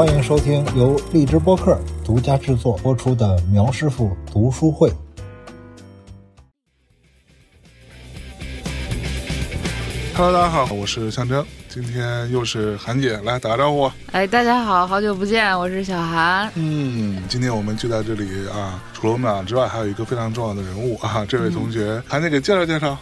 欢迎收听由荔枝播客独家制作播出的苗师傅读书会。Hello，大家好，我是象征，今天又是韩姐来打个招呼。哎，大家好，好久不见，我是小韩。嗯，今天我们聚在这里啊，除了我们俩之外，还有一个非常重要的人物啊，这位同学，韩姐给介绍介绍。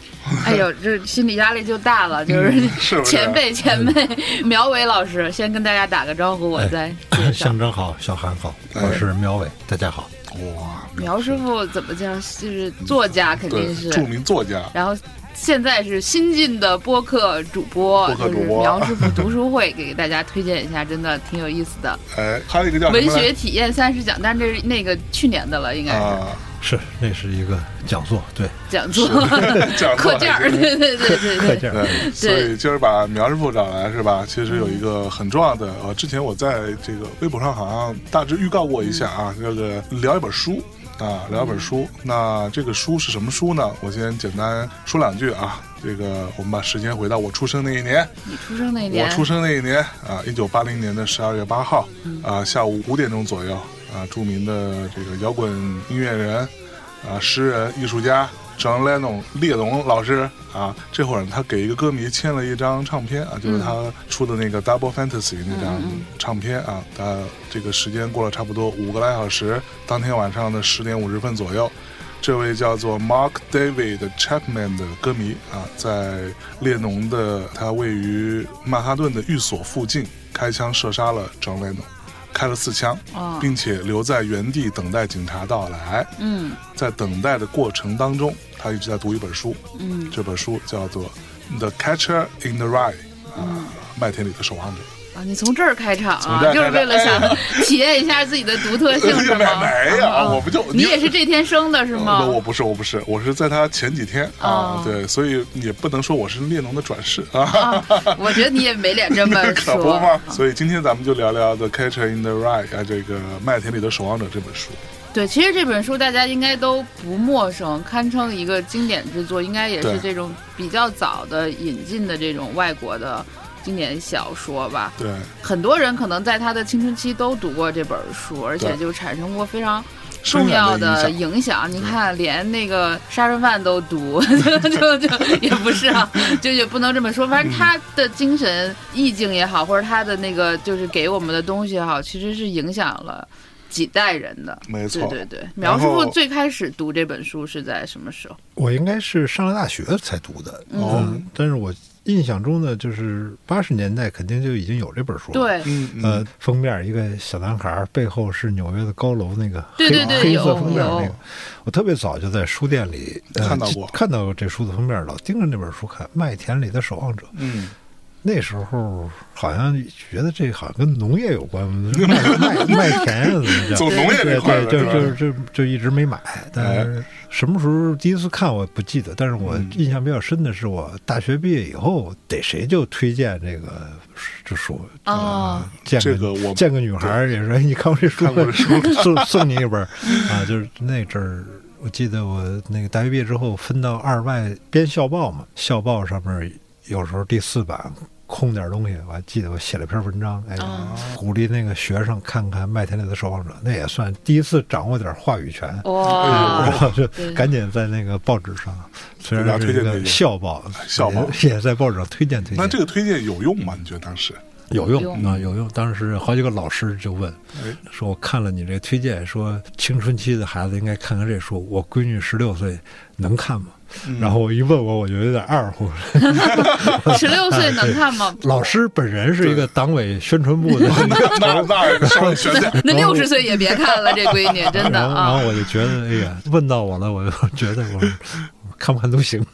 哎呦，这心理压力就大了，就是嗯是不是前辈前辈苗伟老师先跟大家打个招呼，我再。象征好，小韩好，哎我是苗伟，大家好。哇，苗师傅怎么叫？就是作家肯定，是，著名作家。然后现在是新晋的播客主播，播客主播就是苗师傅读书会，给大家推荐一下，真的挺有意思的。哎，还有一个叫文学体验三十讲，但这是那个去年的了，应该是啊，是，那是一个讲座，对，讲座 讲座课件儿，对对对对对。课件儿。对，所以今儿把苗师傅找来是吧？其实有一个很重要的，呃，之前我在这个微博上好像大致预告过一下啊，这个聊一本书啊，聊本书。那这个书是什么书呢？我先简单说两句啊。这个我们把时间回到我出生那一年，你出生那一年，我出生那一年啊，一九八零年的十二月八号啊，下午五点钟左右啊，著名的这个摇滚音乐人啊，诗人、艺术家 John Lennon 列侬老师啊，这会儿他给一个歌迷签了一张唱片啊，就是他出的那个 Double Fantasy 那张唱片啊，他这个时间过了差不多五个来小时，当天晚上的十点五十分左右。这位叫做 Mark David Chapman 的歌迷啊，在列侬的他位于曼哈顿的寓所附近开枪射杀了 John Lennon，开了四枪，哦并且留在原地等待警察到来。嗯在等待的过程当中，他一直在读一本书，嗯，这本书叫做《The Catcher in the Rye》啊，麦田里的守望者。啊，你从这儿开场啊就是为了想 体验一下自己的独特性，吗？没有，啊我不就你也是这天生的，是吗？不，我不是，我不是，我是在他前几天啊哦，对，所以也不能说我是列侬的转世啊。啊，我觉得你也没脸这么 可不说。嘛！所以今天咱们就聊聊《The Catcher in the Rye》啊，这个《麦田里的守望者》这本书。对，其实这本书大家应该都不陌生，堪称一个经典之作，应该也是这种比较早的引进的这种外国的经典小说吧。对，很多人可能在他的青春期都读过这本书，而且就产生过非常重要的影响。你看，连那个杀人犯都读，就就就 也不是啊，就也不能这么说。反正他的精神意境也好，或者他的那个就是给我们的东西也好，其实是影响了几代人的。没错。对对对，苗师傅最开始读这本书是在什么时候？我应该是上了大学才读的，哦嗯，但是我印象中呢，就是八十年代肯定就已经有这本书了。，对，嗯嗯，呃，封面一个小男孩，背后是纽约的高楼，那个黑对对对有黑色封面有。那个，我特别早就在书店里、呃、看到过。看到过这书的封面，老盯着那本书看，《麦田里的守望者》。嗯，那时候好像觉得这好像跟农业有关，卖卖卖田啊，怎么走叫？农业这对块就就就就一直没买。但是什么时候第一次看我不记得，但是我嗯印象比较深的是，我大学毕业以后，逮谁就推荐这个这书哦啊，见个我见个女孩儿也说，哎，你看我这书送送你一本啊，就是那阵儿。我记得我那个大学毕业之后分到二外编校报嘛，校报上面有时候第四版空点东西，我还记得我写了篇文章，哎，哦鼓励那个学生看看《麦田里的守望者》，那也算第一次掌握点话语权。哇然，后就赶紧在那个报纸上，虽然是一个校报，校报也 也在报纸上推荐推荐。那这个推荐有用吗？你觉得当时？有有用啊，有用。当时好几个老师就问哎，说我看了你这推荐，说青春期的孩子应该看看这书。我闺女十六岁，能看吗？嗯然后我一问我，我就有点二乎。十六岁能看吗？老师本人是一个党委宣传部的，那那稍微悬点。那六十岁也别看了，这闺女真的然后然啊后。我就觉得，哎呀，问到我了，我就觉得我我看不看都行，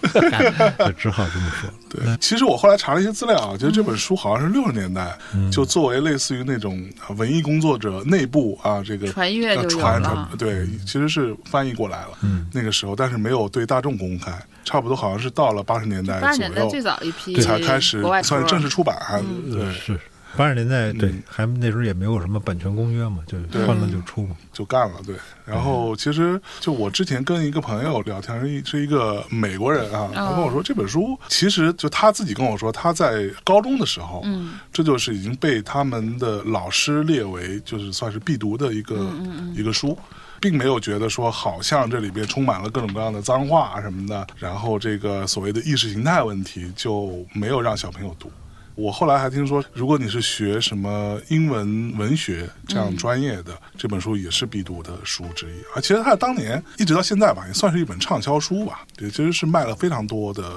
就 只好这么说。对，其实我后来查了一些资料啊，觉得这本书好像是六十年代嗯就作为类似于那种啊文艺工作者内部啊这个传阅就有传了传对，其实是翻译过来了。嗯，那个时候，但是没有对大众公开，差不多好像是到了八十年代八十左右年代最早一批才开始算书正式出版。嗯对，是八十年代对嗯，还那时候也没有什么版权公约嘛，就对换了就出嘛。就干了，对。然后其实就我之前跟一个朋友聊天，是一是一个美国人啊，他跟我说这本书其实就他自己跟我说，他在高中的时候，嗯这就是已经被他们的老师列为就是算是必读的一个、一个书。并没有觉得说好像这里边充满了各种各样的脏话啊什么的，然后这个所谓的意识形态问题就没有让小朋友读。我后来还听说，如果你是学什么英文文学这样专业的，这本书也是必读的书之一。啊，其实它当年一直到现在吧，也算是一本畅销书吧。也，其实是卖了非常多的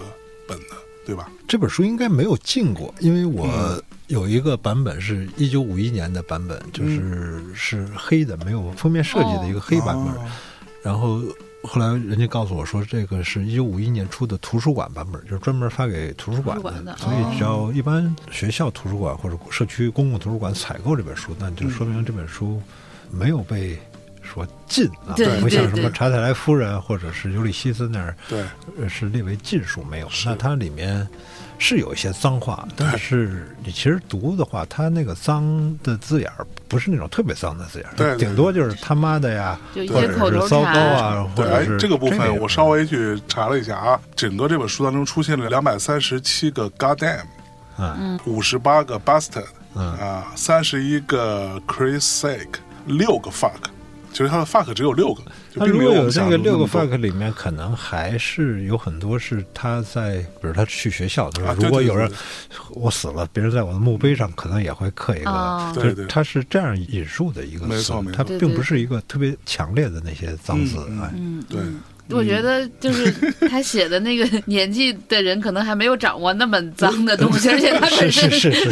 本的，对吧？这本书应该没有进过，因为嗯我有一个版本是一九五一年的版本，就是是黑的，没有封面设计的一个黑版本。哦然后后来人家告诉我说，这个是一九五一年出的图书馆版本，就是专门发给图书馆的。所以只要一般学校图书馆或者社区公共图书馆采购这本书，那就说明这本书没有被说禁啊，对不像什么查泰莱夫人或者是尤利西斯那儿是列为禁书没有。那它里面是有一些脏话，但是你其实读的话，它那个脏的字眼儿不是那种特别脏的字眼儿，顶多就是他妈的呀，或者是糟糕啊，或者是，这个部分我稍微去查了一下啊，整个这本书当中出现了两百三十七个 goddamn，啊，五十八个 bastard，嗯。啊，三十一个 Chris sake，六个 fuck，其实它的 fuck 只有六个，就那并没我如果有那们想的个六个 fuck 里面，可能还是有很多是他在，比如他去学校的时候，啊如果有人我死了，别人在我的墓碑上可能也会刻一个，哦就对对。他是这样引述的一个词没错没，错。它对对并不是一个特别强烈的那些脏字，嗯嗯哎，嗯，对嗯我觉得就是 他写的那个 年纪的人，可能还没有掌握那么脏的东西，而且他是本身是是是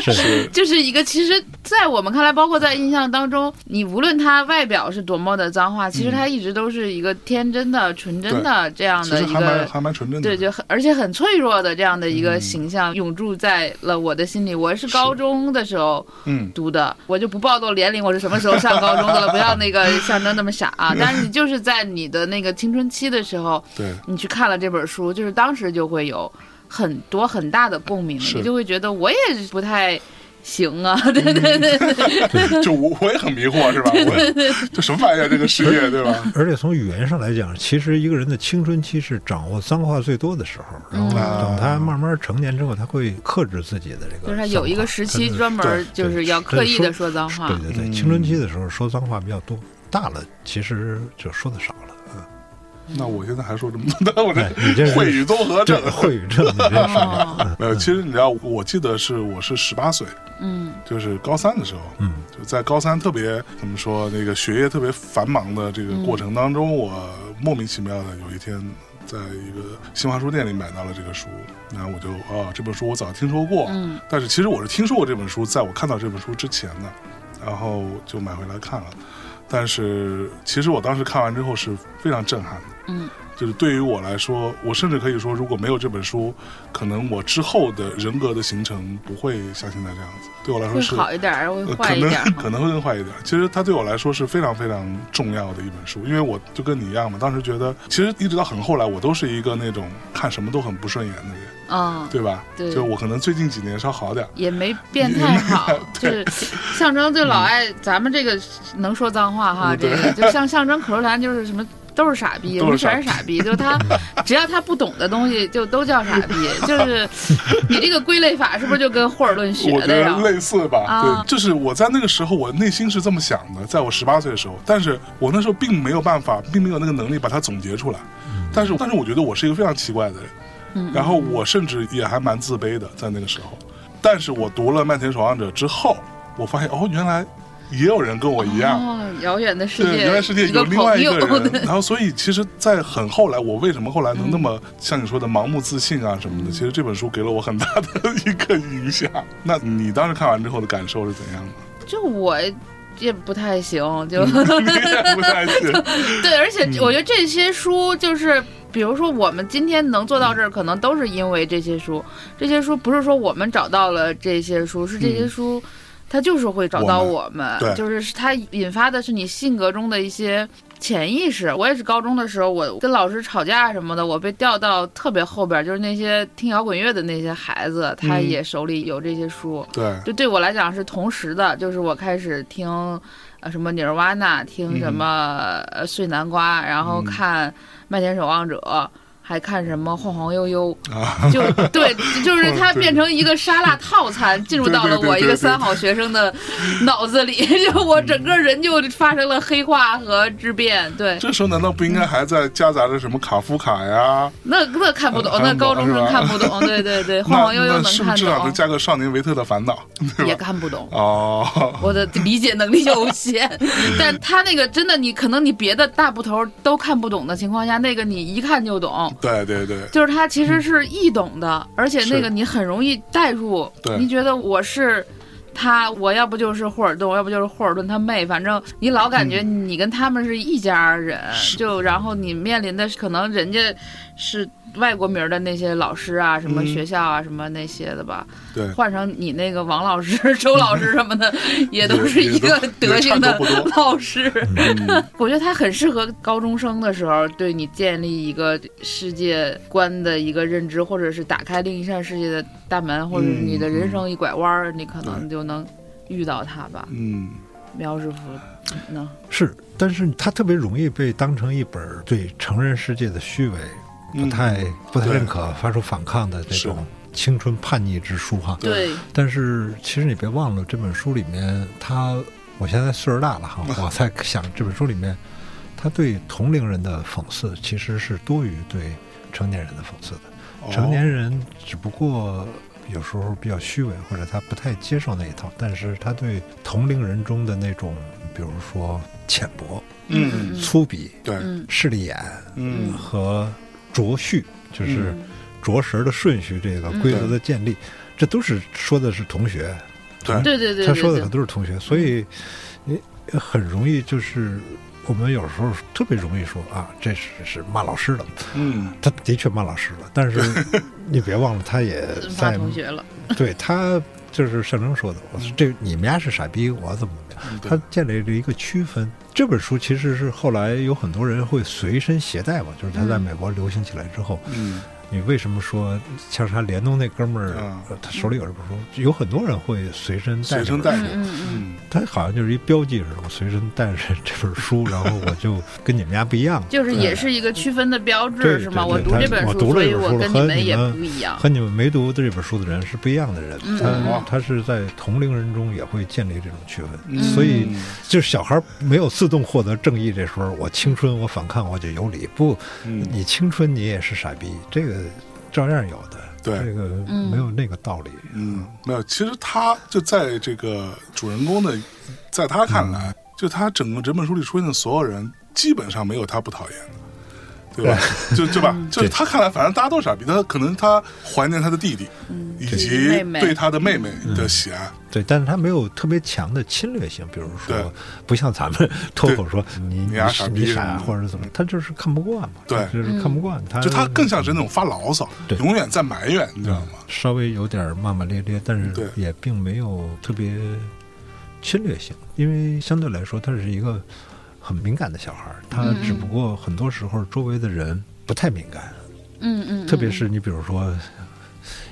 是是，就是一个，其实，在我们看来，包括在印象当中，你无论他外表是多么的脏话，其实他一直都是一个天真的、纯真的这样的一个。还蛮纯真的，对，就很而且很脆弱的这样的一嗯个形象永驻在了我的心里。我是高中的时候嗯，读的，我就不暴露年龄，我是什么时候上高中的了，不要那个象征那么傻啊。但是你就是在你的那个青春期的时候，对，你去看了这本书，就是当时就会有很多很大的共鸣，你就会觉得我也不太行啊，对对对，就我我也很迷惑，是吧？我也这什么玩意儿，这个世界，对吧？而且从语言上来讲，其实一个人的青春期是掌握脏话最多的时候，然后嗯。等他慢慢成年之后，他会克制自己的这个，就是他有一个时期专门就是要刻意的说脏话。对，对对，嗯。青春期的时候说脏话比较多，大了其实就说的少了。嗯，那我现在还说这么多，我这是这会语综合症这。会语症，你这是哦，呃，其实你知道，我记得是我是十八岁，嗯就是高三的时候，嗯，就在高三特别怎么说，那个学业特别繁忙的这个过程当中，我莫名其妙的有一天，在一个新华书店里买到了这个书，然后我就啊，这本书我早听说过，嗯但是其实我是听说过这本书，在我看到这本书之前呢，然后就买回来看了。但是其实我当时看完之后是非常震撼的，嗯。就是对于我来说，我甚至可以说，如果没有这本书，可能我之后的人格的形成不会像现在这样子。对我来说会是好一点儿，会坏一点儿，可能会更坏一点。其实它对我来说是非常非常重要的一本书，因为我就跟你一样嘛，当时觉得，其实一直到很后来，我都是一个那种看什么都很不顺眼的人，嗯，对吧？对就我可能最近几年稍好点儿。也没变太好，就是象征就老爱咱们这个能说脏话哈，这个就像象征口头禅就是什么。都是傻逼，我们全是傻逼。就是他，只要他不懂的东西，就都叫傻逼。就是你这个归类法，是不是就跟霍尔顿学的呀？类似吧，啊对，就是我在那个时候，我内心是这么想的，在我十八岁的时候，但是我那时候并没有办法，并没有那个能力把它总结出来。但是，但是我觉得我是一个非常奇怪的人，嗯然后我甚至也还蛮自卑的，在那个时候。但是我读了《麦田守望者》之后，我发现哦，原来也有人跟我一样，哦，遥远的世对，界，原来世界一个有另外一个朋友人，然后所以其实，在很后来，我为什么后来能那么像你说的盲目自信啊什么的？其实这本书给了我很大的一个影响。那你当时看完之后的感受是怎样的？就我也不太行，就 不太信，对，而且嗯我觉得这些书就是。比如说，我们今天能做到这儿，可能都是因为这些书。这些书不是说我们找到了这些书，是这些嗯书，他就是会找到我我们，对就是他引发的是你性格中的一些潜意识。我也是高中的时候，我跟老师吵架什么的，我被调到特别后边，就是那些听摇滚乐的那些孩子，他嗯也手里有这些书，对，就对我来讲是同时的，就是我开始听。呃，什么尼尔瓦纳，听什么呃碎南瓜，然后嗯看《麦田守望者》，还看什么晃晃悠悠，啊，就对，就是它变成一个沙拉套餐，进入到了我一个三好学生的脑子里，就我整个人就发生了黑化和质变。对，这时候难道不应该还在夹杂着什么卡夫卡呀？那那看不懂，那高中生看不懂。对对对，晃晃悠悠能看是不是至少得，加个少年维特的烦恼，也？看不懂。哦，我的 理解能力有限，但他那个真的，你可能你别的大部头都看不懂的情况下，那个你一看就懂。对对对，就是它其实是易懂的，而且那个你很容易代入。对。你觉得我是他，我要不就是霍尔顿，我要不就是霍尔顿他妹，反正你老感觉你跟他们是一家人，是。就然后你面临的可能人家是外国名儿的那些老师啊，什么嗯。学校啊，什么那些的吧，对。换成你那个王老师、周老师 什么的，也都是一个德行的老师。嗯，我觉得他很适合高中生的时候对你建立一个世界观的一个认知，或者是打开另一扇世界的大门，或者是你的人生一拐弯儿，你可能就能遇到他吧。嗯，苗师傅呢？是，但是他特别容易被当成一本对成人世界的虚伪、嗯不太不太认可、发出反抗的这种青春叛逆之书哈。对，但是其实你别忘了，这本书里面，他我现在岁数大了哈，我在想这本书里面，他对同龄人的讽刺其实是多于对成年人的讽刺的。哦。成年人只不过有时候比较虚伪，或者他不太接受那一套，但是他对同龄人中的那种，比如说浅薄、嗯，粗鄙、对，嗯势利眼嗯。和着序，就是嗯。着实的顺序，这个规则的建立，这都是说的是同学，对。对对对对对。他说的可，都是同学，所以你很容易就是我们有时候特别容易说啊，这是是骂老师的，嗯，他的确骂老师了，但是 你别忘了，他也骂在同学了。对他就是象征说的，我说这你们家是傻逼，我怎么怎么样，他建立了一个区分。这本书其实是后来有很多人会随身携带嘛，就是他在嗯。美国流行起来之后，嗯，你为什么说像是他联动那哥们儿嗯，呃他手里有这本书，有很多人会随身带着，嗯嗯嗯，他好像就是一标记似的，我随身带着这本书，然后我就跟你们家不一样，就是也是一个区分的标志，是吗？我读这本书，我读了所以我这本书了跟你们也不一样。和你们没读这本书的人是不一样的人。嗯他嗯。他是在同龄人中也会建立这种区分，嗯。所以就是小孩没有自动获得正义这时候，我青春我反抗我就有理，不，嗯，你青春你也是傻逼，这个照样有的，对。这个嗯。没有那个道理。嗯，没有，其实他就在这个主人公的，在他看嗯。来，就他整个整本书里出现的所有人，基本上没有他不讨厌的，对吧？就对吧？就是他看来，反正大家都是傻逼，他可能他怀念他的弟弟，嗯，以及对他的妹妹的喜爱，对，但是他没有特别强的侵略性，比如说，不像咱们脱口说你你你傻逼你傻或者怎么，他就是看不惯嘛，对。就是看不惯，他就他更像是那种发牢骚，对。永远在埋怨，你知道吗？稍微有点骂骂咧咧，但是也并没有特别侵略性，因为相对来说他是一个很敏感的小孩儿，他嗯只不过很多时候周围的人不太敏感，嗯嗯，特别是你比如说。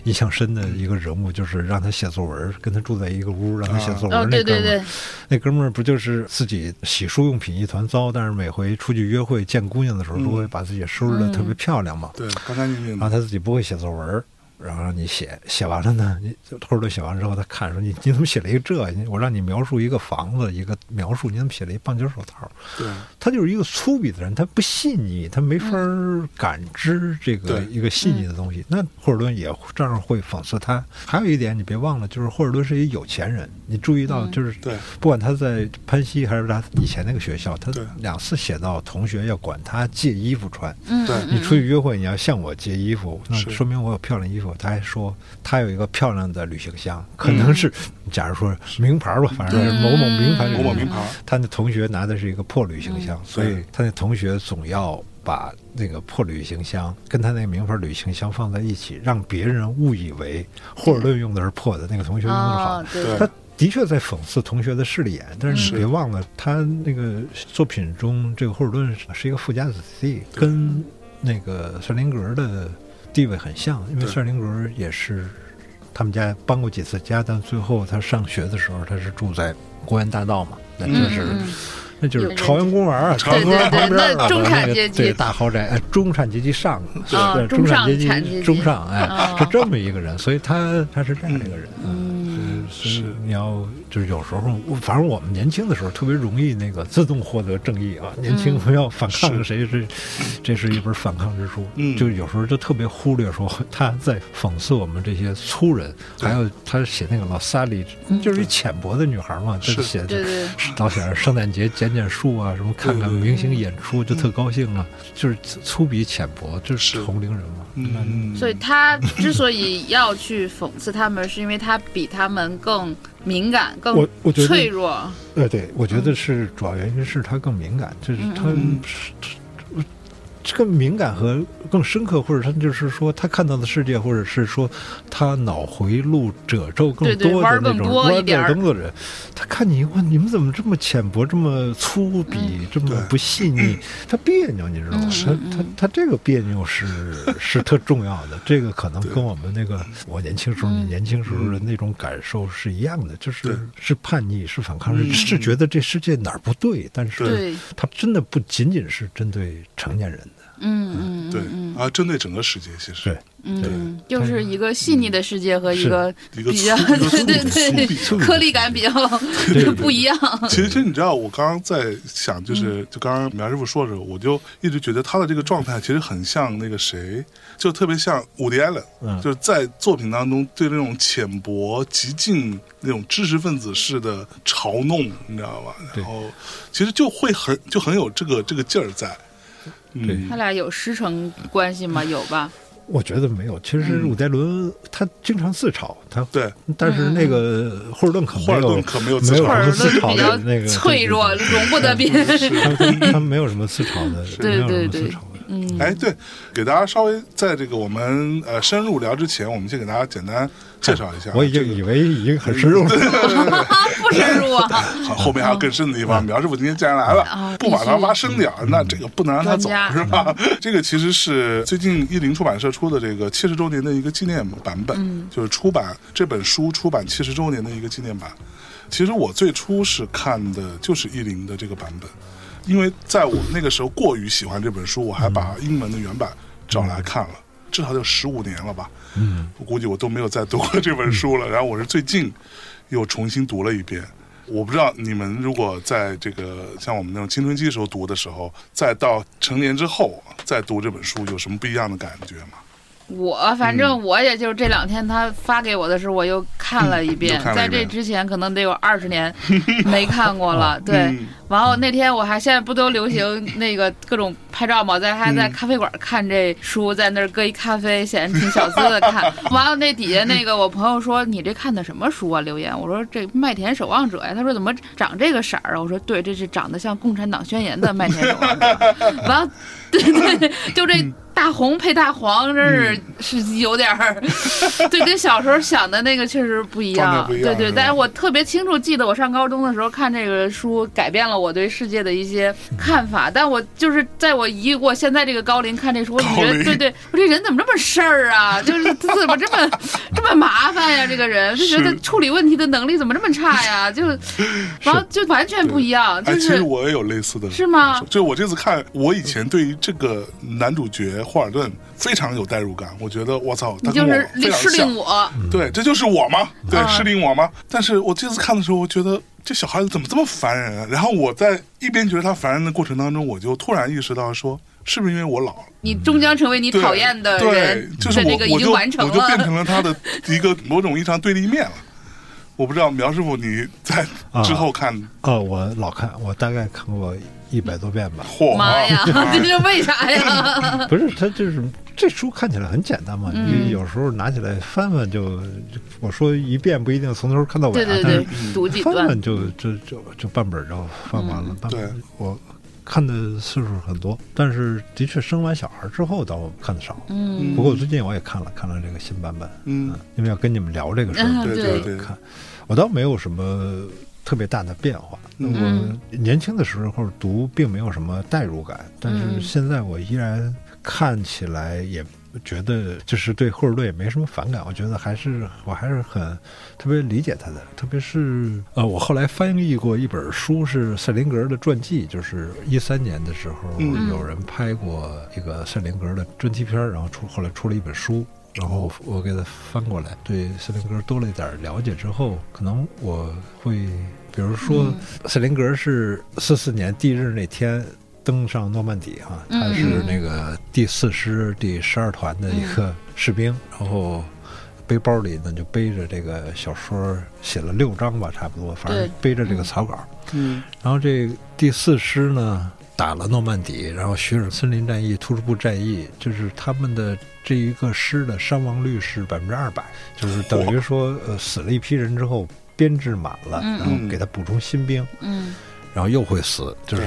印象深的一个人物就是让他写作文，跟他住在一个屋，让他写作哦，文那哥们儿。对对对，那哥们儿不就是自己洗漱用品一团糟，但是每回出去约会见姑娘的时候，嗯都会把自己收拾的特别漂亮嘛。对，干干净净，然后他自己不会写作文，然后让你写，写完了呢，你托尔顿写完之后，他看说你你怎么写了一个这？我让你描述一个房子，一个描述，你怎么写了一棒球手套？对，他就是一个粗鄙的人，他不细腻，他没法儿感知这个一个细腻的东西。那霍尔顿也这样会讽刺他。还有一点你别忘了，就是霍尔顿是一有钱人，你注意到嗯就是对，不管他在潘西还是他以前那个学校，他两次写到同学要管他借衣服穿。嗯，对嗯你出去约会，你要向我借衣服，那说明我有漂亮衣服。他还说他有一个漂亮的旅行箱，可能是假如说名牌吧，反正是某某名牌。某某名牌，他那同学拿的是一个破旅行箱，嗯。所以他那同学总要把那个破旅行箱跟他那个名牌旅行箱放在一起，让别人误以为霍尔顿用的是破的，那个同学用的是好他的确在讽刺同学的势利眼，但是是。你别忘了，他那个作品中，这个霍尔顿是一个富家子弟，跟那个瑟林格的地位很像，因为对瑟林格也是他们家搬过几次家，但最后他上学的时候，他是住在公园大道嘛，那嗯就是。嗯那就是朝阳公园啊，朝阳公园旁边了，那中产那个阶级对大豪宅，哎，中产阶级上，啊对，中产阶级中上，哎哦，是这么一个人，所以他他是这样一个人，嗯所以所以你要就是有时候，反正我们年轻的时候特别容易那个自动获得正义啊，年轻嗯不要反抗是谁是，这是一本反抗之书，嗯就有时候就特别忽略说他在讽刺我们这些粗人，还有他写那个老萨利，就是一浅薄的女孩嘛，是就写对对，老想着圣诞节捡捡树啊，什么看看明星演出就特高兴啊，就是粗鄙浅薄，就是是。同龄人嘛。嗯，所以他之所以要去讽刺他们，是因为他比他们更敏感、更我我觉得脆弱。呃，对，我觉得是主要原因是他更敏感，就是他这个敏感和更深刻，或者他就是说他看到的世界，或者是说他脑回路褶皱更多的那种弯儿多一点更多的人，他看你问，你们怎么这么浅薄，这么粗鄙，这么不细腻，他别扭，你知道吗？嗯他嗯他他这个别扭是 是特重要的，这个可能跟我们那个我年轻时候、年轻时候的那种感受是一样的，就是是叛逆，是反抗，是觉得这世界哪儿不对，但是对，他真的不仅仅是针对成年人的，嗯嗯对嗯。啊，针对整个世界，其实。对嗯嗯，就是一个细腻的世界和一个一个比较 对对对颗粒感比较 不一样。其实，其实你知道，我刚刚在想，嗯就是就刚刚苗师傅说的时候，我就一直觉得他的这个状态其实很像那个谁，就特别像伍迪·艾伦，嗯。就是在作品当中对那种浅薄、极尽那种知识分子式的嘲弄，你知道吧？然后其实就会很就很有这个这个劲儿在。对嗯他，俩有师承关系吗？有吧？我觉得没有。其实嗯伍德伦他经常自嘲，他对，但是那个霍尔顿可霍尔没有顿可没有自没有什么自嘲比较的那个脆弱，容不得别人。他 他他没有什么自嘲的，对没有什对对么自嘲的。嗯，哎，对，给大家稍微在这个我们呃深入聊之前，我们先给大家简单介绍一下。我已经以为已经很深入了，不深入啊。好，后面还有更深的地方。苗师傅今天既然来了，啊不把它挖深点儿，那这个不能让他走，是吧？这个其实是最近译林出版社出的这个七十周年的一个纪念版本，嗯就是出版这本书出版七十周年的一个纪念版。其实我最初是看的就是译林的这个版本，因为在我那个时候过于喜欢这本书，我还把英文的原版找来看了，至少有十五年了吧。嗯，我估计我都没有再读过这本书了。然后我是最近又重新读了一遍。我不知道你们如果在这个像我们那种青春期的时候读的时候，再到成年之后再读这本书，有什么不一样的感觉吗？我反正我也就是这两天他发给我的时候，我又看了一遍在这之前可能得有二十年没看过了。对，嗯然后那天我还现在不都流行那个各种拍照嘛，在还在嗯咖啡馆看这书，在那儿搁一咖啡，显得挺小资的看。完了那底下那个我朋友说你这看的什么书啊？留言我说这《麦田守望者》呀，他说怎么长这个色儿啊？我说对，这是长得像《共产党宣言》的《麦田守望者》。完了，对对，就这。大红配大黄，真是、是有点儿，对，跟小时候想的那个确实不一样。对对，是但是我特别清楚记得我上高中的时候看这个书，改变了我对世界的一些看法。但我就是在我一过现在这个高龄看这书，我就觉得，对对，我这人怎么这么事儿啊？就是他怎么这么这么麻烦呀？这个人就觉得处理问题的能力怎么这么差呀？就，然后就完全不一样，就哎，其实我也有类似的是吗就我这次看，我以前对于这个男主角霍尔顿非常有代入感，我觉得我操，他跟我你就是非常像适令。我，对，这就是我吗？对，嗯适应我吗？但是我这次看的时候，我觉得这小孩子怎么这么烦人啊？然后我在一边觉得他烦人的过程当中，我就突然意识到说，是不是因为我老了？你终将成为你讨厌的对人，，就是我这个已经我就完成了。我就变成了他的一个某种意义上对立面了。我不知道苗师傅你在之后看，哦，我老看，我大概看过一百多遍吧。嚯妈呀，啊 这是为啥呀？不是，他就是这书看起来很简单嘛，嗯你有时候拿起来翻翻就，我说一遍不一定从头看到尾啊，对对对，读几段翻翻，就就就就半本就翻完了。半本对我看的次数很多，但是的确生完小孩之后倒看的少。嗯，不过最近我也看了看了这个新版本，嗯因为要跟你们聊这个事嗯儿，对对对看我倒没有什么特别大的变化。那我年轻的时候读并没有什么代入感，但是嗯现在我依然看起来也觉得就是对霍尔顿也没什么反感。我觉得还是我还是很特别理解他的，特别是呃，我后来翻译过一本书是赛林格的传记，就是一三年的时候嗯有人拍过一个赛林格的专题片儿，然后出后来出了一本书。然后我给他翻过来，对赛林格多了一点了解之后，可能我会，比如说，斯林格是四四年地日那天登上诺曼底哈，嗯他是那个第四师第十二团的一个士兵，然后背包里呢就背着这个小说，写了六章吧，差不多，反正背着这个草稿。嗯。然后这第四师呢打了诺曼底，然后雪尔森林战役、突出部战役，就是他们的这一个师的伤亡率是百分之二百，就是等于说呃死了一批人之后编制满了，嗯。然后给他补充新兵，嗯。然后又会死，就是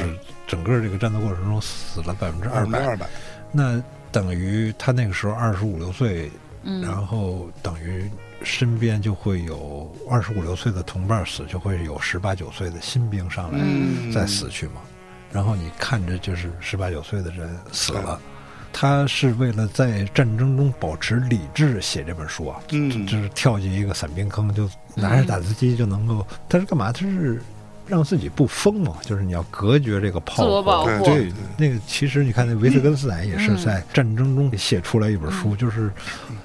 整个这个战斗过程中死了百分之二百，分之二百，那等于他那个时候二十五六岁，嗯，然后等于身边就会有二十五六岁的同伴死，就会有十八九岁的新兵上来。嗯，再死去嘛。然后你看着就是十八九岁的人死了，他是为了在战争中保持理智写这本书啊，嗯。就是跳进一个散兵坑，就拿着打字机就能够，他是干嘛？他是让自己不疯嘛，就是你要隔绝这个炮自我保火。护对，那个其实你看，那维特根斯坦也是嗯在战争中写出来一本书，就是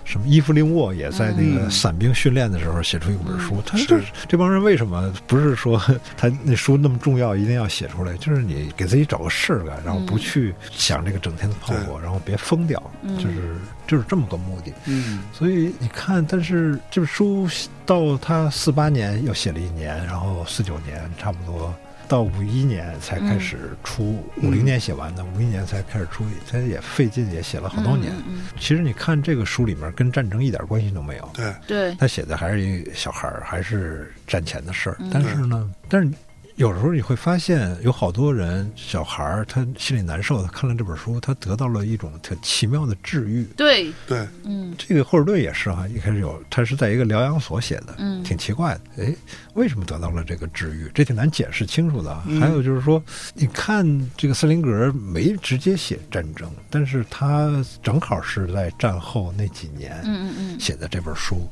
什么伊芙琳沃也在那个嗯伞兵训练的时候写出一本书。他是这这帮人为什么不是说他那书那么重要，一定要写出来？就是你给自己找个事儿干，然后不去想这个整天的炮火，然后别疯掉，嗯就是就是这么个目的。嗯所以你看，但是这本书到他四八年又写了一年，然后四九年差不多到五一年才开始出，五零、年写完的，五一年才开始出，他也费劲，也写了好多年。嗯嗯其实你看这个书里面跟战争一点关系都没有，对，嗯对，他写的还是一小孩儿，还是战前的事儿。嗯。但是呢，但是有时候你会发现，有好多人小孩儿他心里难受，他看了这本书，他得到了一种特奇妙的治愈。对，对，嗯这个霍尔顿也是哈，一开始有他是在一个疗养所写的，嗯挺奇怪的。哎，为什么得到了这个治愈？这挺难解释清楚的啊。嗯还有就是说，你看这个斯林格没直接写战争，但是他正好是在战后那几年嗯嗯嗯写的这本书。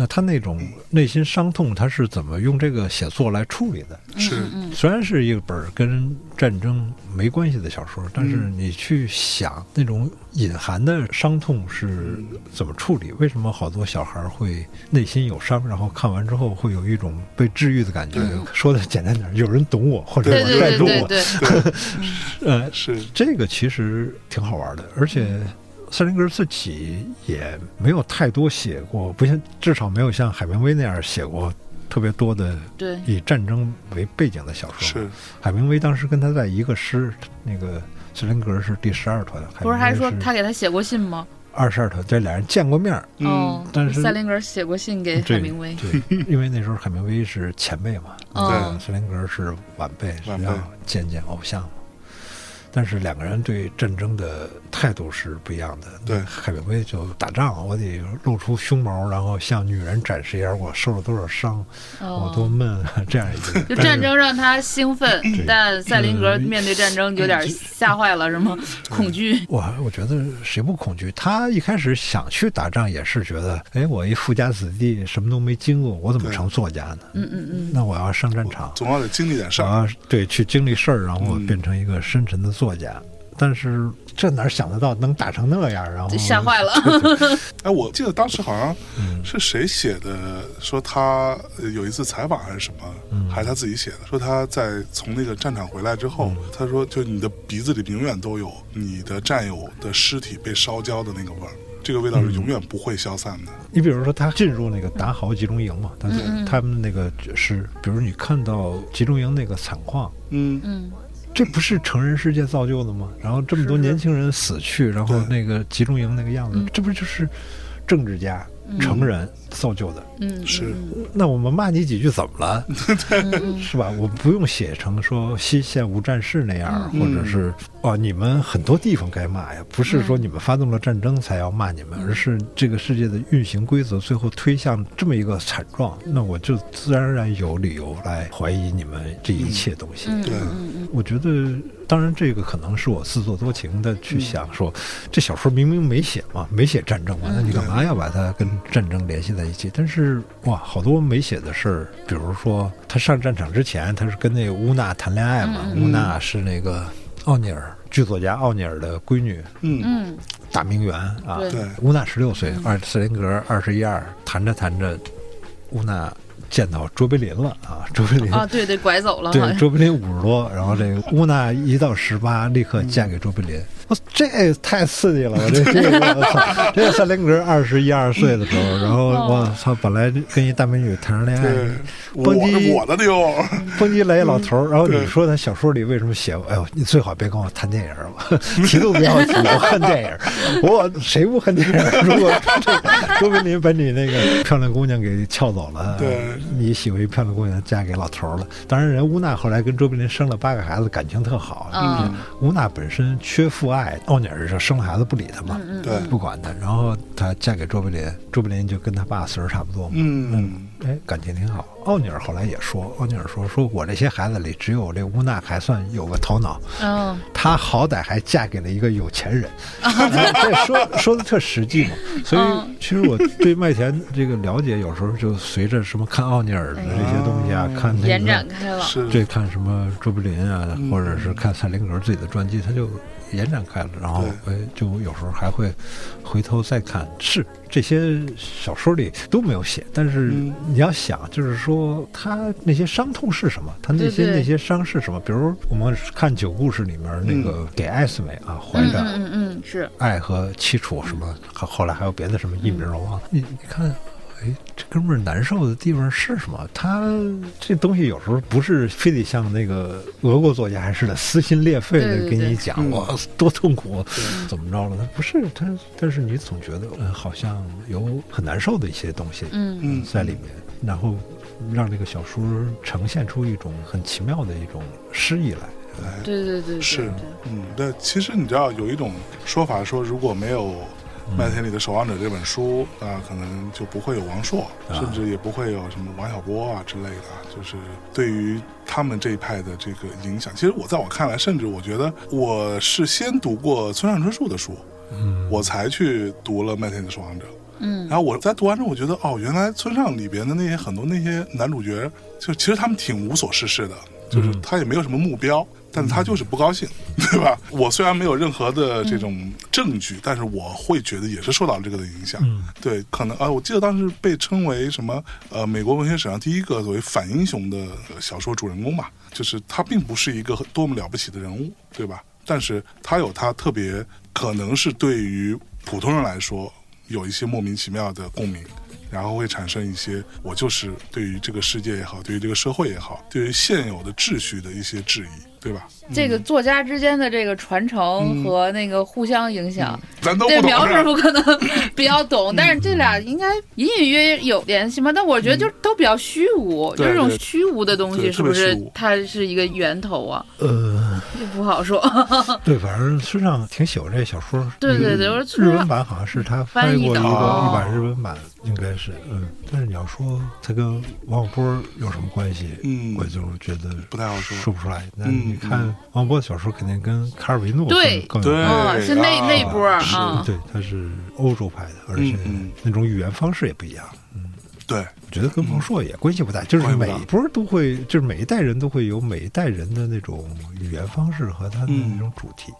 那他那种内心伤痛，他是怎么用这个写作来处理的？是嗯虽然是一本跟战争没关系的小说，但是嗯你去想那种隐含的伤痛是怎么处理？为什么好多小孩会内心有伤，然后看完之后会有一种被治愈的感觉？说的简单点，有人懂我，或者对有对对对人带动我。呃，是，这个其实挺好玩的，而且塞林格自己也没有太多写过，不像至少没有像海明威那样写过特别多的对，以战争为背景的小说。是，海明威当时跟他在一个师，那个塞林格是第十二团，不是还说他给给他写过信吗？二十二团，这俩人见过面儿。嗯哦，但是塞林格写过信给海明威，对，因为那时候海明威是前辈嘛，哦塞林格是晚辈，是晚辈要见见偶像嘛。但是两个人对战争的态度是不一样的。对海明威就打仗，我得露出胸毛，然后向女人展示一下我受了多少伤，我多哦，闷，这样一个。就战争让他兴奋，但赛林格嗯面对战争有点吓坏了，什么恐惧？我我觉得谁不恐惧？他一开始想去打仗，也是觉得，哎，我一富家子弟，什么都没经过，我怎么成作家呢？嗯嗯嗯，那我要上战场，总要得经历点事我儿，要对去经历事儿，然后变成一个深沉的作家。但是这哪想得到能打成那样？然后就吓 坏了。哎，我记得当时好像嗯是谁写的，说他呃有一次采访还是什么，嗯还是他自己写的，说他在从那个战场回来之后，嗯他说就你的鼻子里永远都有你的战友的尸体被烧焦的那个味儿，这个味道是永远不会消散的。你比如说他进入那个达豪集中营嘛，他嗯嗯他们那个是，比如你看到集中营那个惨况。嗯，嗯，这不是成人世界造就的吗？然后这么多年轻人死去，然后那个集中营那个样子嗯，这不就是政治家成人造就的。嗯，是嗯那我们骂你几句怎么了？是吧？我不用写成说西线无战事那样，嗯或者是哦，你们很多地方该骂呀，不是说你们发动了战争才要骂你们，而是这个世界的运行规则最后推向这么一个惨状，那我就自然而然有理由来怀疑你们这一切东西。嗯对嗯嗯我觉得，当然这个可能是我自作多情的去想说，这小说明明没写嘛，没写战争嘛，那你干嘛要把它跟战争联系在一起？但是哇，好多没写的事儿，比如说他上战场之前，他是跟那个乌娜谈恋爱嘛，嗯。乌娜是那个奥尼尔剧作家奥尼尔的闺女，嗯。嗯大名媛啊。对。对，乌娜十六岁，二斯林格二十一二，谈着谈着，乌娜见到卓别林了啊，卓别林啊，对对，拐走了，对，卓别林五十多，然后这个乌娜一到十八，立刻嫁给卓别林。我这太刺激了！我这这个我操，这三林格二十一二岁的时候，然后我操，本来跟一大美女谈上恋爱，，我蹦极我的妞，蹦极来一老头儿，然后你说他小说里为什么写？哎呦，你最好别跟我谈电影儿，我提都不要提，我恨电影儿。我谁不恨电影儿？如果这卓别林把你那个漂亮姑娘给撬走了，对你喜欢一漂亮姑娘嫁给老头儿了。当然，人乌娜后来跟卓别林生了八个孩子，感情特好。嗯乌娜本身缺父爱，奥尼尔是生了孩子不理他嘛，嗯对，不管他。然后他嫁给卓别林，卓别林就跟他爸岁数差不多嘛。嗯。哎，感情挺好。奥尼尔后来也说，奥尼尔说，说我这些孩子里只有这乌娜还算有个头脑，嗯。她好歹还嫁给了一个有钱人，哎 这说说的特实际嘛。所以嗯其实我对麦田这个了解，有时候就随着什么看奥尼尔的这些东西啊，看那延展个开了，对看什么卓别林啊，嗯。或者是看赛林格自己的传记，他就延展开了，然后哎，就有时候还会回头再看。是这些小说里都没有写，但是嗯你要想，就是说他那些伤痛是什么？他那些对对那些伤是什么？比如我们看九故事里面那个给艾斯美啊，怀着嗯嗯嗯嗯是，爱和凄楚什么，后后来还有别的什么艺名我忘了。你你看，哎，这哥们儿难受的地方是什么？他这东西有时候不是非得像那个俄国作家似的撕心裂肺的对对对给你讲嗯我多痛苦，怎么着了？他不是他，但是你总觉得嗯，好像有很难受的一些东西嗯嗯在里面，然后让这个小说呈现出一种很奇妙的一种诗意来。哎对对对对是对，嗯，对，其实你知道有一种说法说，如果没有《麦田里的守望者》这本书啊、可能就不会有王朔，啊甚至也不会有什么王小波啊之类的啊。就是对于他们这一派的这个影响，其实我在我看来，甚至我觉得我是先读过村上春树的书，嗯，我才去读了《麦田里的守望者》。嗯然后我在读完之后，我觉得哦，原来村上里边的那些很多那些男主角，就其实他们挺无所事事的，就是嗯他也没有什么目标，但他就是不高兴，对吧？我虽然没有任何的这种证据，但是我会觉得也是受到了这个的影响。嗯对，可能啊，我记得当时被称为什么呃，美国文学史上第一个所谓反英雄的呃小说主人公嘛，就是他并不是一个多么了不起的人物，对吧？但是他有他特别可能是对于普通人来说有一些莫名其妙的共鸣。然后会产生一些，我就是对于这个世界也好，对于这个社会也好，对于现有的秩序的一些质疑，对吧？这个作家之间的这个传承和那个互相影响，咱都对苗师傅可能比较懂，但是这俩应该隐隐约约有联系吗？但我觉得就都比较虚无，就是这种虚无的东西，是不是它是一个源头啊？呃，也不好说。对，反正村上挺喜欢这小说。对对对我说日文版好像是他翻译过一个一版日文版，应该是嗯。但是你要说他跟王小波有什么关系，嗯我就觉得不太好说说不出来。嗯你看王小波的小说，肯定跟卡尔维诺对。更更有对。关系。嗯，是那啊那波啊，对，他是欧洲派的，而且那种语言方式也不一样。嗯。对，我觉得跟王朔也关系不大，就是每一波都会，就是每一代人都会有每一代人的那种语言方式和他的嗯那种主题。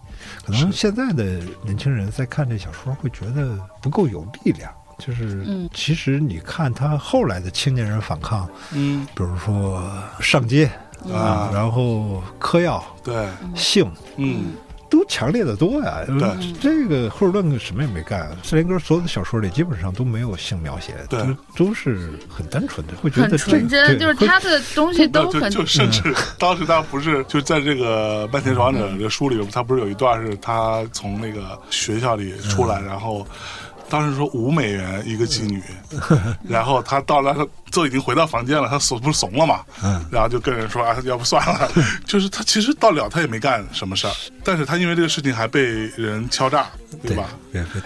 可能现在的年轻人在看这小说会觉得不够有力量，就是嗯。其实你看他后来的青年人反抗，嗯。比如说上街啊，然后嗑药、对，性。嗯都强烈的多呀！对这个霍尔顿什么也没干，斯林格所有的小说里基本上都没有性描写，对都都是很单纯的，会觉很得这个纯真，就是他的东西都 很就甚至 当时他不是就在这个《麦田守望者》的书里边，他不是有一段是他从那个学校里出来，然后当时说五美元一个妓女，然后他到了，他都已经回到房间了，他怂不是怂了嘛？嗯，然后就跟人说啊，要不算了，就是他其实到了他也没干什么事儿，但是他因为这个事情还被人敲诈，对吧？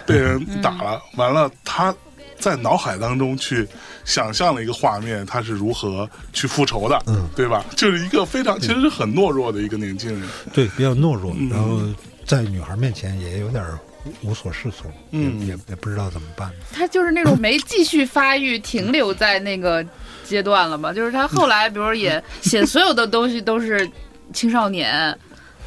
被人打了，完了他在脑海当中去想象了一个画面，他是如何去复仇的，嗯。对吧？就是一个非常其实是很懦弱的一个年轻人，对比较懦弱嗯，然后在女孩面前也有点无无所适从，嗯也也也不知道怎么办。他就是那种没继续发育，停留在那个阶段了嘛。就是他后来，比如也 写所有的东西都是青少年，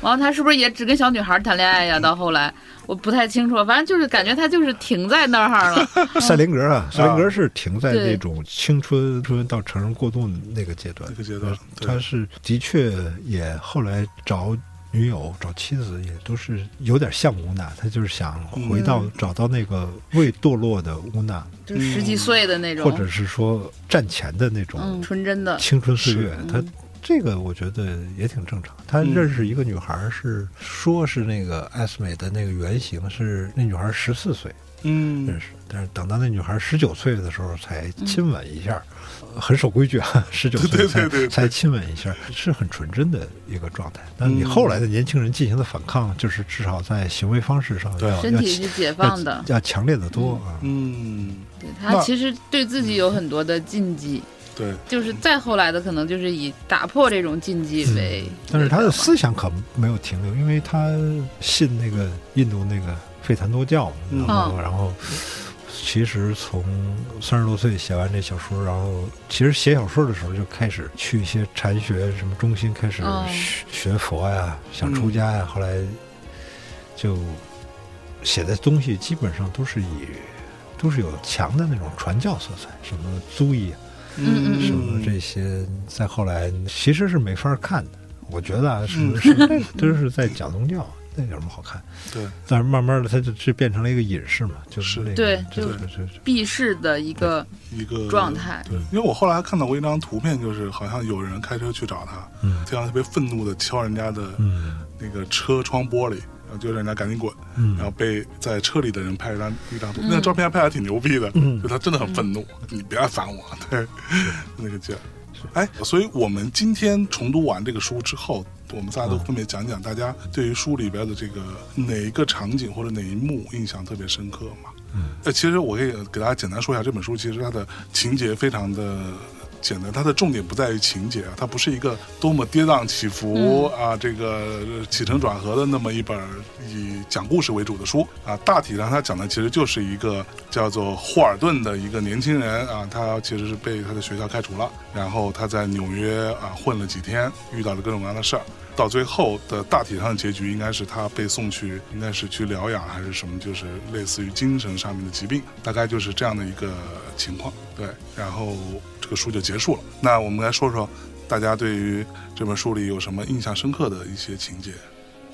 完了他是不是也只跟小女孩谈恋爱呀？到后来我不太清楚，反正就是感觉他就是停在那儿了。赛林格啊，赛林格是停在那种青春春到成人过渡那个阶段那，个阶段，他是的确也后来找女友、找妻子也都是有点像乌娜，他就是想回到、嗯。找到那个未堕落的乌娜，就十几岁的那种，或者是说战前的那种嗯，纯真的，青春岁月是，他这个我觉得也挺正常。他嗯认识一个女孩儿是说是那个艾斯美的那个原型是那女孩十四岁嗯。认嗯识，但是等到那女孩十九岁的时候才亲吻一下，呃很守规矩啊，十九岁对对才对对才亲吻一下，是很纯真的一个状态。但你嗯。后来的年轻人进行的反抗，就是至少在行为方式上对。要要身体是解放的。要强烈的多啊。嗯，对他其实对自己有很多的禁忌，对，就是再后来的可能就是以打破这种禁忌为，嗯但是他的思想可没有停留，因为他信那个印度那个费檀多教嘛，嗯。然后然后其实从三十多岁写完这小说，然后其实写小说的时候就开始去一些禅学什么中心开始哦。学学佛呀，想出家呀，后来就写的东西基本上都是以都是有强的那种传教色彩，什么租意啊嗯嗯什么这些，再后来其实是没法看的。我觉得啊，是嗯。是 都是在讲宗教，那有什么好看？对，但是慢慢的，它就就变成了一个隐士嘛，就是是那个对就就就就避世的一个一个状态。对，因为我后来还看到过一张图片，就是好像有人开车去找他，嗯这样特别愤怒的敲人家的嗯那个车窗玻璃，然后就让人家赶紧滚，嗯然后被在车里的人拍了一张一张图，那张照片还拍的挺牛逼的，嗯就他真的很愤怒，你别来烦我，对，那个劲儿。哎，所以我们今天重读完这个书之后，我们仨都分别讲讲大家对于书里边的这个哪一个场景或者哪一幕印象特别深刻嘛？嗯，呃，其实我可以给大家简单说一下，这本书其实它的情节非常的简单，它的重点不在于情节啊，它不是一个多么跌宕起伏、啊，这个起承转合的那么一本以讲故事为主的书啊。大体上它讲的其实就是一个叫做霍尔顿的一个年轻人啊，他其实是被他的学校开除了，然后他在纽约啊混了几天，遇到了各种各样的事儿。到最后的大体上的结局应该是他被送去，应该是去疗养还是什么，就是类似于精神上面的疾病，大概就是这样的一个情况。对，然后这个书就结束了。那我们来说说大家对于这本书里有什么印象深刻的一些情节，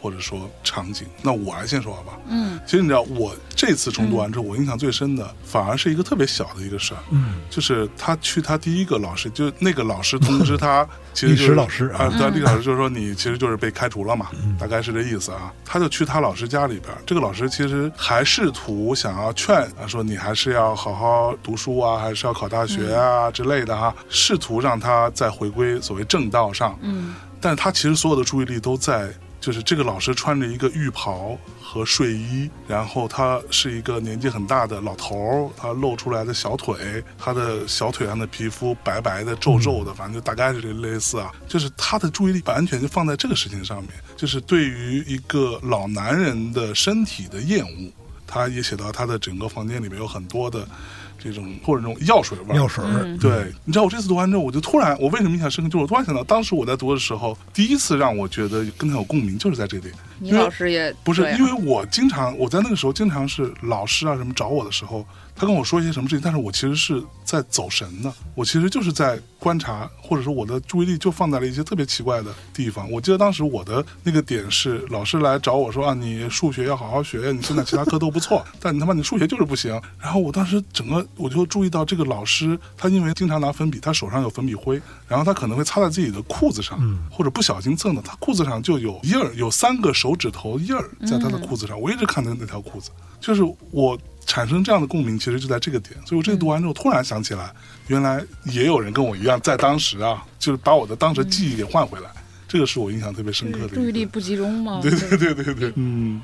或者说场景。那我来先说好吧。嗯其实你知道，我这次重读完之后，我印象最深的反而是一个特别小的一个事儿，嗯就是他去他第一个老师，就是那个老师通知他，其实、就是、历史老师啊啊，对，历史老师就是说你其实就是被开除了嘛，大概是这意思啊。他就去他老师家里边，这个老师其实还试图想要劝啊，说你还是要好好读书啊，还是要考大学啊、之类的哈、试图让他再回归所谓正道上。嗯但是他其实所有的注意力都在，就是这个老师穿着一个浴袍和睡衣，然后他是一个年纪很大的老头儿，他露出来的小腿，他的小腿上的皮肤白白的、皱皱的，反正就大概是这类似啊，就是他的注意力完全就放在这个事情上面，就是对于一个老男人的身体的厌恶。他也写到他的整个房间里面有很多的这种或者这种药水味儿，药水儿，嗯对，你知道我这次读完之后，我就突然，我为什么印象深刻？就是我突然想到，当时我在读的时候，第一次让我觉得跟他有共鸣，就是在这点。你因为老师也不是因为我经常我在那个时候经常是老师啊什么找我的时候，他跟我说一些什么事情，但是我其实是在走神的，我其实就是在观察，或者说我的注意力就放在了一些特别奇怪的地方。我记得当时我的那个点是，老师来找我说啊，你数学要好好学，你现在其他科都不错，但你他妈你数学就是不行。然后我当时整个我就注意到这个老师，他因为经常拿粉笔，他手上有粉笔灰，然后他可能会擦在自己的裤子上，嗯或者不小心蹭的，他裤子上就有印儿，有三个手手指头印儿在他的裤子上，我一直看他那条裤子，就是我产生这样的共鸣，其实就在这个点。所以我这个读完之后，突然想起来，原来也有人跟我一样，在当时啊，就是把我的当时记忆给换回来，这个是我印象特别深刻的。注意力不集中吗？对对对对对，嗯，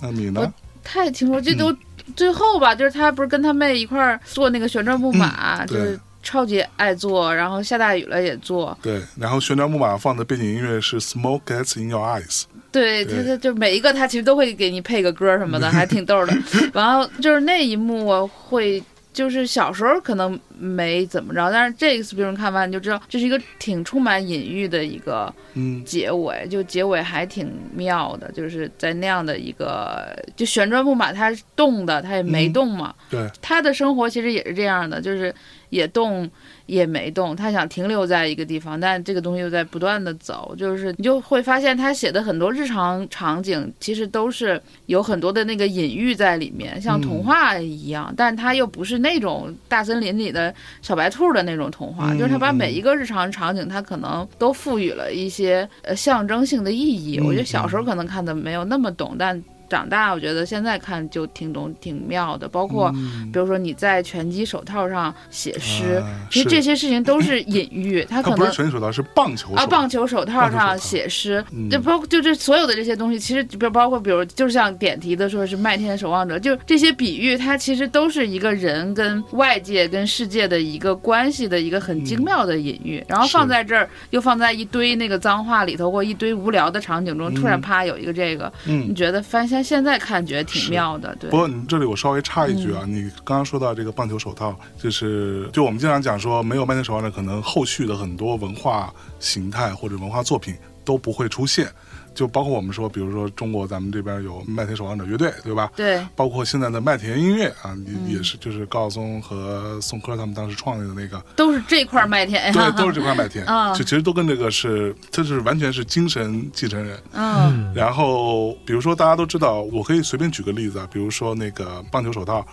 那你呢？他也听说，这都最后吧，就是他不是跟他妹一块儿坐那个旋转木马，就是超级爱做，然后下大雨了也做。对，然后旋转木马放的背景音乐是《Smoke Gets in Your Eyes》。对对他他就每一个他其实都会给你配个歌什么的，还挺逗的。然后就是那一幕我会。就是小时候可能没怎么着，但是这个 p i 看完你就知道，这是一个挺充满隐喻的一个嗯结尾，就结尾还挺妙的，就是在那样的一个就旋转木马，它是动的，它也没嗯动嘛。对，他的生活其实也是这样的，就是也动也没动，他想停留在一个地方，但这个东西又在不断的走，就是你就会发现他写的很多日常场景其实都是有很多的那个隐喻在里面，像童话一样，但他又不是那种大森林里的小白兔的那种童话，嗯就是他把每一个日常场景，他可能都赋予了一些呃象征性的意义。嗯我觉得小时候可能看的没有那么懂，但长大我觉得现在看就挺懂挺妙的，包括。嗯。比如说你在拳击手套上写诗，啊其实这些事情都是隐喻，他他不是可能。拳击手套，是棒球啊，棒球手套上写诗。嗯，就包括就这所有的这些东西，其实就包括比如就像点题的说是麦田守望者，就这些比喻，它其实都是一个人跟外界跟世界的一个关系的一个很精妙的隐喻，然后放在这儿又放在一堆那个脏话里头或一堆无聊的场景中，突然嗯。啪有一个这个，嗯。你，觉得翻现现在看觉得挺妙的，对不。过你这里我稍微插一嗯句啊，你刚刚说到这个棒球手套，就是就我们经常讲说，没有棒球手套呢，可能后续的很多文化形态或者文化作品都不会出现。就包括我们说，比如说中国咱们这边有麦田守望者乐队，对吧？对，包括现在的麦田音乐啊，也、嗯也是就是高晓松和宋柯他们当时创立的那个，都是这块麦田呀，对，都是这块麦田，啊 就其实都跟这个是，这是完全是精神继承人。嗯。然后，比如说大家都知道，我可以随便举个例子啊，比如说那个棒球手套，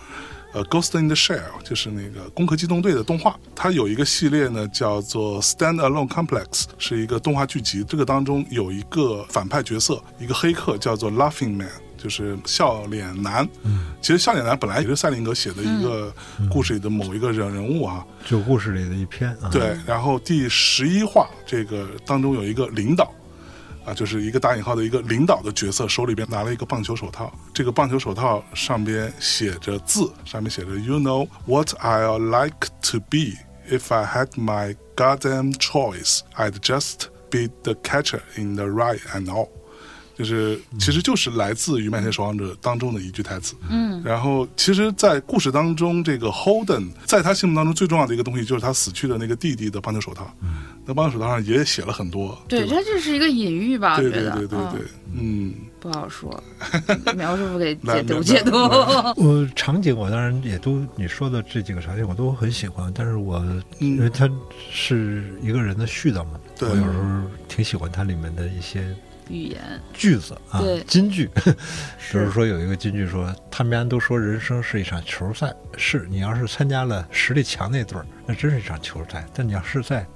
呃，《Ghost in the Shell》就是那个《攻壳机动队》的动画，它有一个系列呢，叫做《Stand Alone Complex》，是一个动画剧集。这个当中有一个反派角色，一个黑客叫做 Laughing Man。就是笑脸男，嗯，其实笑脸男本来也是赛林格写的一个故事里的某一个人人物啊，就故事里的一篇啊。对，然后第十一话这个当中有一个领导，啊，就是一个打引号的一个领导的角色，手里边拿了一个棒球手套。这个棒球手套上边写着字，上面写着 “You know what I'd like to be if I had my goddamn choice. I'd just be the catcher in the right and all.” 就是其实就是来自于《麦田守望者》当中的一句台词。嗯，然后其实，在故事当中，这个 Holden 在他心目当中最重要的一个东西就是他死去的那个弟弟的棒球手套。那棒球手套上也写了很多，对，吧？它这是一个隐喻吧？我对觉得，对对对对，嗯，不好说，苗师傅给解读解读。我场景我当然也都你说的这几个场景我都很喜欢，但是我嗯。因为它是一个人的絮叨嘛，对。我有时候挺喜欢它里面的一些语言。句子啊对，金句。比如说有一个金句说，他们家都说人生是一场球赛，是你要是参加了实力强那队儿，那真是一场球赛；但你要是在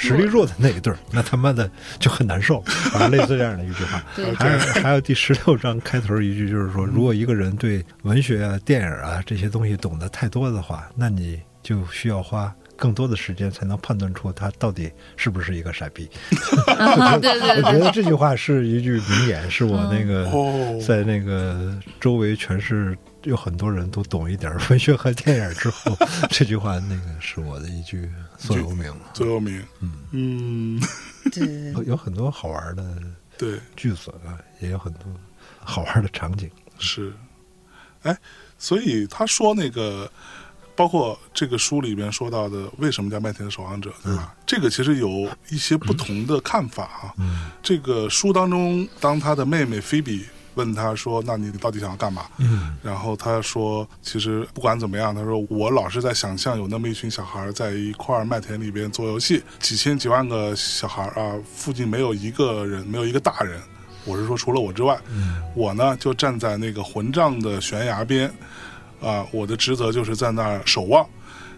实力弱的那一对儿，那他妈的就很难受 啊，类似这样的一句话。还有还有第十六章开头一句就是说，如果一个人对文学啊、电影啊这些东西懂得太多的话，那你就需要花更多的时间才能判断出他到底是不是一个傻逼。我觉得这句话是一句名言，是我那个哦在那个周围全是有很多人都懂一点 文学和电影之后，这句话那个是我的一句座右铭。座右铭，嗯嗯 对有有很多好玩的对，句子啊，也有很多好玩的场景。是，哎，所以他说那个。包括这个书里边说到的，为什么叫麦田的守望者，对吧？这个其实有一些不同的看法啊。嗯这个书当中，当他的妹妹菲比问他说：“那你到底想要干嘛？”嗯然后他说：“其实不管怎么样，他说我老是在想象有那么一群小孩在一块儿麦田里边做游戏，几千几万个小孩啊，附近没有一个人，没有一个大人。我是说除了我之外，嗯我呢就站在那个混账的悬崖边，啊，我的职责就是在那儿守望。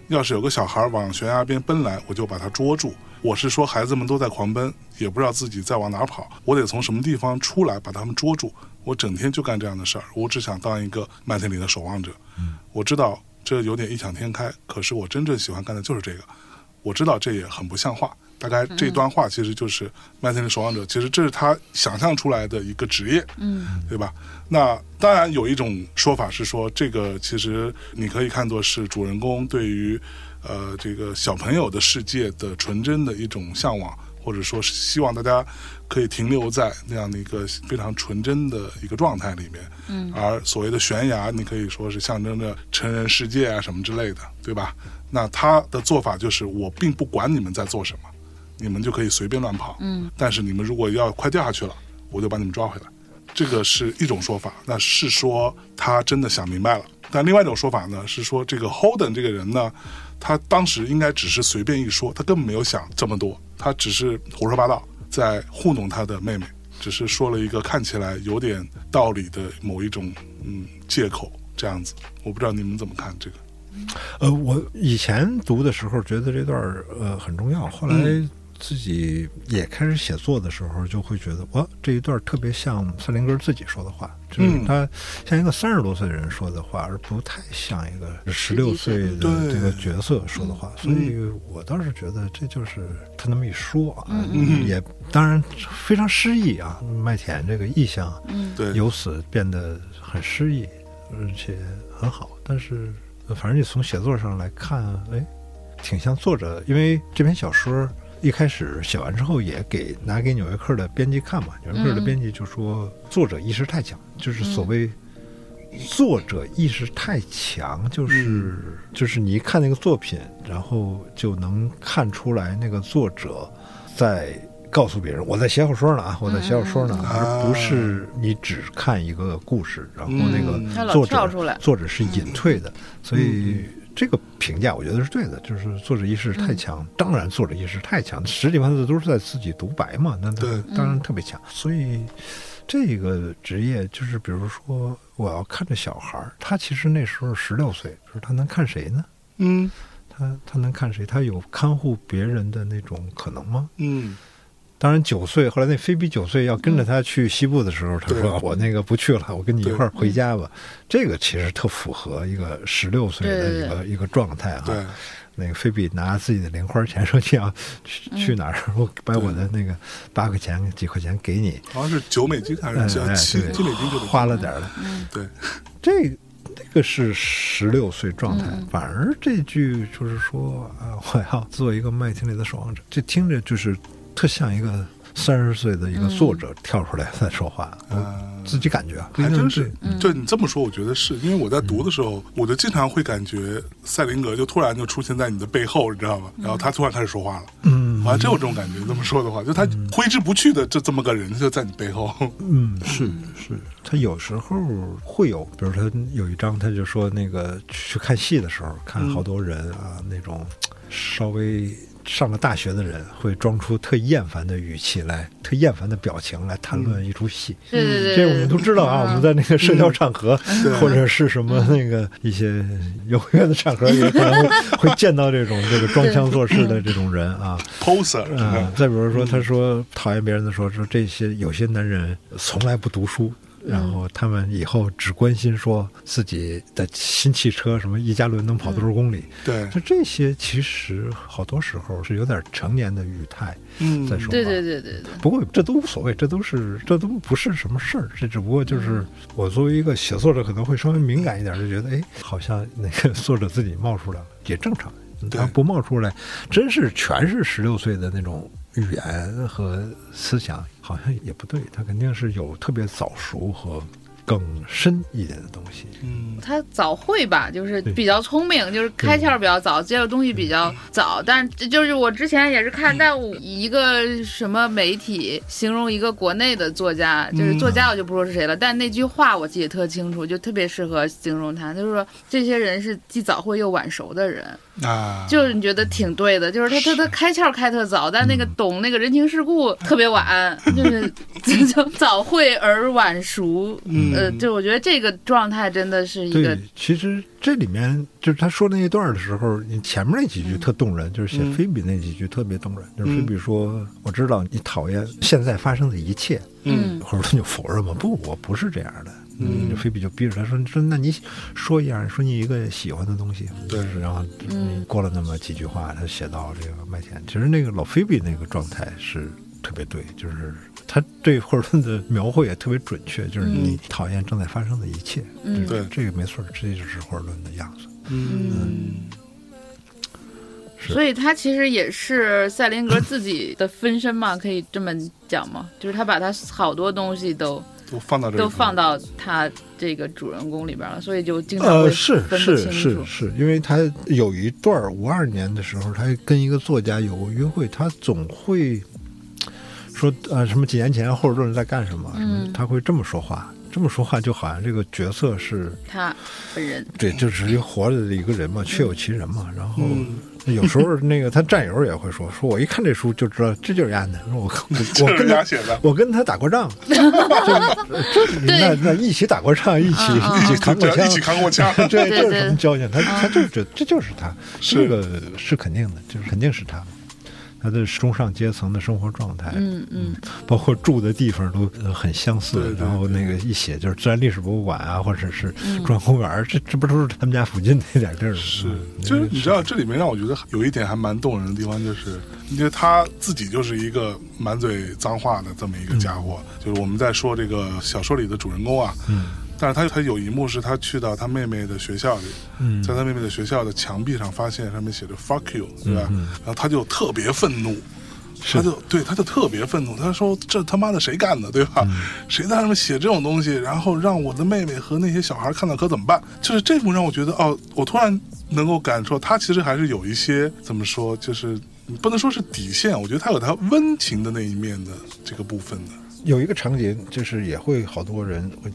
要是有个小孩往悬崖边奔来，我就把他捉住，我是说孩子们都在狂奔，也不知道自己在往哪儿跑，我得从什么地方出来把他们捉住。我整天就干这样的事儿，我只想当一个麦田里的守望者。我知道这有点异想天开，可是我真正喜欢干的就是这个。我知道这也很不像话。大概这段话其实就是麦田里守望者，其实这是他想象出来的一个职业，嗯对吧？那当然有一种说法是说，这个其实你可以看作是主人公对于呃这个小朋友的世界的纯真的一种向往，或者说是希望大家可以停留在那样的一个非常纯真的一个状态里面。嗯而所谓的悬崖，你可以说是象征着成人世界啊什么之类的，对吧？那他的做法就是，我并不管你们在做什么，你们就可以随便乱跑。嗯但是你们如果要快掉下去了，我就把你们抓回来。这个是一种说法，那是说他真的想明白了。但另外一种说法呢，是说这个 Holden 这个人呢，他当时应该只是随便一说，他根本没有想这么多，他只是胡说八道，在糊弄他的妹妹，只是说了一个看起来有点道理的某一种嗯借口这样子。我不知道你们怎么看这个。呃，我以前读的时候觉得这段儿呃很重要，后来嗯自己也开始写作的时候，就会觉得哇，这一段特别像赛林格自己说的话，就是嗯他像一个三十多岁的人说的话，而不太像一个十六岁的这个角色说的话。所以我倒是觉得这就是他那么一说啊，嗯也当然非常诗意啊，麦田这个意象。由此变得很诗意，而且很好。但是，呃反正你从写作上来看，哎，挺像作者，因为这篇小说一开始写完之后，也给拿给《纽约客》的编辑看嘛，《纽约客》的嗯编辑就说作者意识太强，就是所谓。作者意识太强，就是、就是你一看那个作品，然后就能看出来那个作者在告诉别人我在写小说呢啊，我在写小说呢，嗯。而不是你只看一个故事，然后那个作跳出来。者作者是隐退的，所以这个评价我觉得是对的，就是作者意识太强。当然，作者意识太强，十几万字都是在自己独白嘛，那当然特别强。所以这个职业就是，比如说我要看着小孩儿，他其实那时候十六岁，就是他能看谁呢？嗯他他能看谁？他有看护别人的那种可能吗？嗯当然，九岁后来那菲比九岁要跟着他去西部的时候，他说：“我那个不去了，我跟你一块儿回家吧。”这个其实特符合一个十六岁的一个一个状态哈。那个菲比拿自己的零花钱说：“你要去去哪儿？我把我的那个八块钱几块钱给你。好像是九美金还哎”是哎，对七七美金就得花了点儿了。对，这这个是十六岁状态，嗯反而这句就是说啊，我要做一个麦田里的守望者，这听着就是特像一个三十岁的一个作者跳出来在说话，嗯。我自己感觉还真是对。就你这么说，我觉得是。因为我在读的时候，我就经常会感觉赛林格就突然就出现在你的背后，你知道吗？然后他突然开始说话了，嗯。我还真有这种感觉。这么说的话，就他挥之不去的这这么个人就在你背后。嗯，是是，他有时候会有，比如他有一章，他就说那个去看戏的时候，看好多人啊，那种稍微上了大学的人会装出特厌烦的语气来，特厌烦的表情来谈论一出戏。这我们都知道啊，我们在那个社交场合，对 或者是什么那个一些有约的场合，也可能会会见到这种这个装腔作势的这种人啊。poser 是嗯，？再比如说，他说讨厌别人的时候说这些有些男人从来不读书。然后他们以后只关心说自己的新汽车什么一加仑能跑多少公里，对，就这些其实好多时候是有点成年的语态嗯，在说话。对对对对对，不过这都无所谓，这都是这都不是什么事儿，这只不过嗯就是我作为一个写作者，可能会稍微敏感一点，就觉得哎，好像那个 作者自己冒出来了，也正常。他不冒出来，真是全是十六岁的那种语言和思想，好像也不对。他肯定是有特别早熟和更深一点的东西。嗯，他早会吧，就是比较聪明，就是开窍比较早，接受东西比较早。但这就是我之前也是看到一个什么媒体形容一个国内的作家，就是作家我就不说是谁了，但那句话我记得特清楚，就特别适合形容他，就是说这些人是既早会又晚熟的人。啊，就是你觉得挺对的，就是他他他开窍开特早，但那个懂那个人情世故特别晚，就是就早会而晚熟。嗯呃，就我觉得这个状态真的是一个对，其实这里面就是他说那一段的时候，你前面那几句特动人，就是写嗯菲比那几句特别动人，就是菲嗯比说：“我知道你讨厌现在发生的一切。”嗯或者他就否认嘛，不，我不是这样的。嗯菲比就逼着他说：“说那你说一样，说你一个喜欢的东西。”对然后嗯过了那么几句话，他写到这个麦田。其实那个老菲比那个状态是特别对，就是他对霍尔顿的描绘也特别准确，就是你讨厌正在发生的一切。嗯对这个没错，这就是霍尔顿的样子。嗯是所以他其实也是赛林格自己的分身嘛，可以这么讲吗？就是他把他好多东西都都放到这里都放到他这个主人公里边了，所以就经常呃，会是分不是清楚。是是，因为他有一段五二年的时候，他跟一个作家有过约会，他总会说呃什么几年前霍尔顿在干什么，什么嗯他会这么说话，这么说话就好像这个角色是他本人，对，就是一个活着的一个人嘛，确有其人嘛。然后嗯有时候那个他战友也会说，说我一看这书就知道这就是安的，说我我我跟他写的，我跟他打过仗，就就那那一起打过仗，一起一起扛过枪一，起扛过枪，这对这是什么交情？他他就是这这就是他，是这个是肯定的，就是肯定是他。他的中上阶层的生活状态，嗯嗯包括住的地方都呃很相似。对对然后那个一写就是自然历史博物馆啊，或者是嗯中央公园儿，这这不都是他们家附近那点地儿吗？是嗯，就是你知道，这里面让我觉得有一点还蛮动人的地方，就是因为他自己就是一个满嘴脏话的这么一个家伙。就是我们在说这个小说里的主人公啊，嗯但是他他有一幕是他去到他妹妹的学校里，嗯在他妹妹的学校的墙壁上发现上面写着 “fuck you”，对吧？嗯然后他就特别愤怒。他就对，他就特别愤怒。他说：“这他妈的谁干的，对吧？嗯谁在上面写这种东西，然后让我的妹妹和那些小孩看到可怎么办？”就是这幕让我觉得，哦，我突然能够感受，他其实还是有一些怎么说，就是不能说是底线，我觉得他有他温情的那一面的这个部分的。有一个场景，就是也会好多人会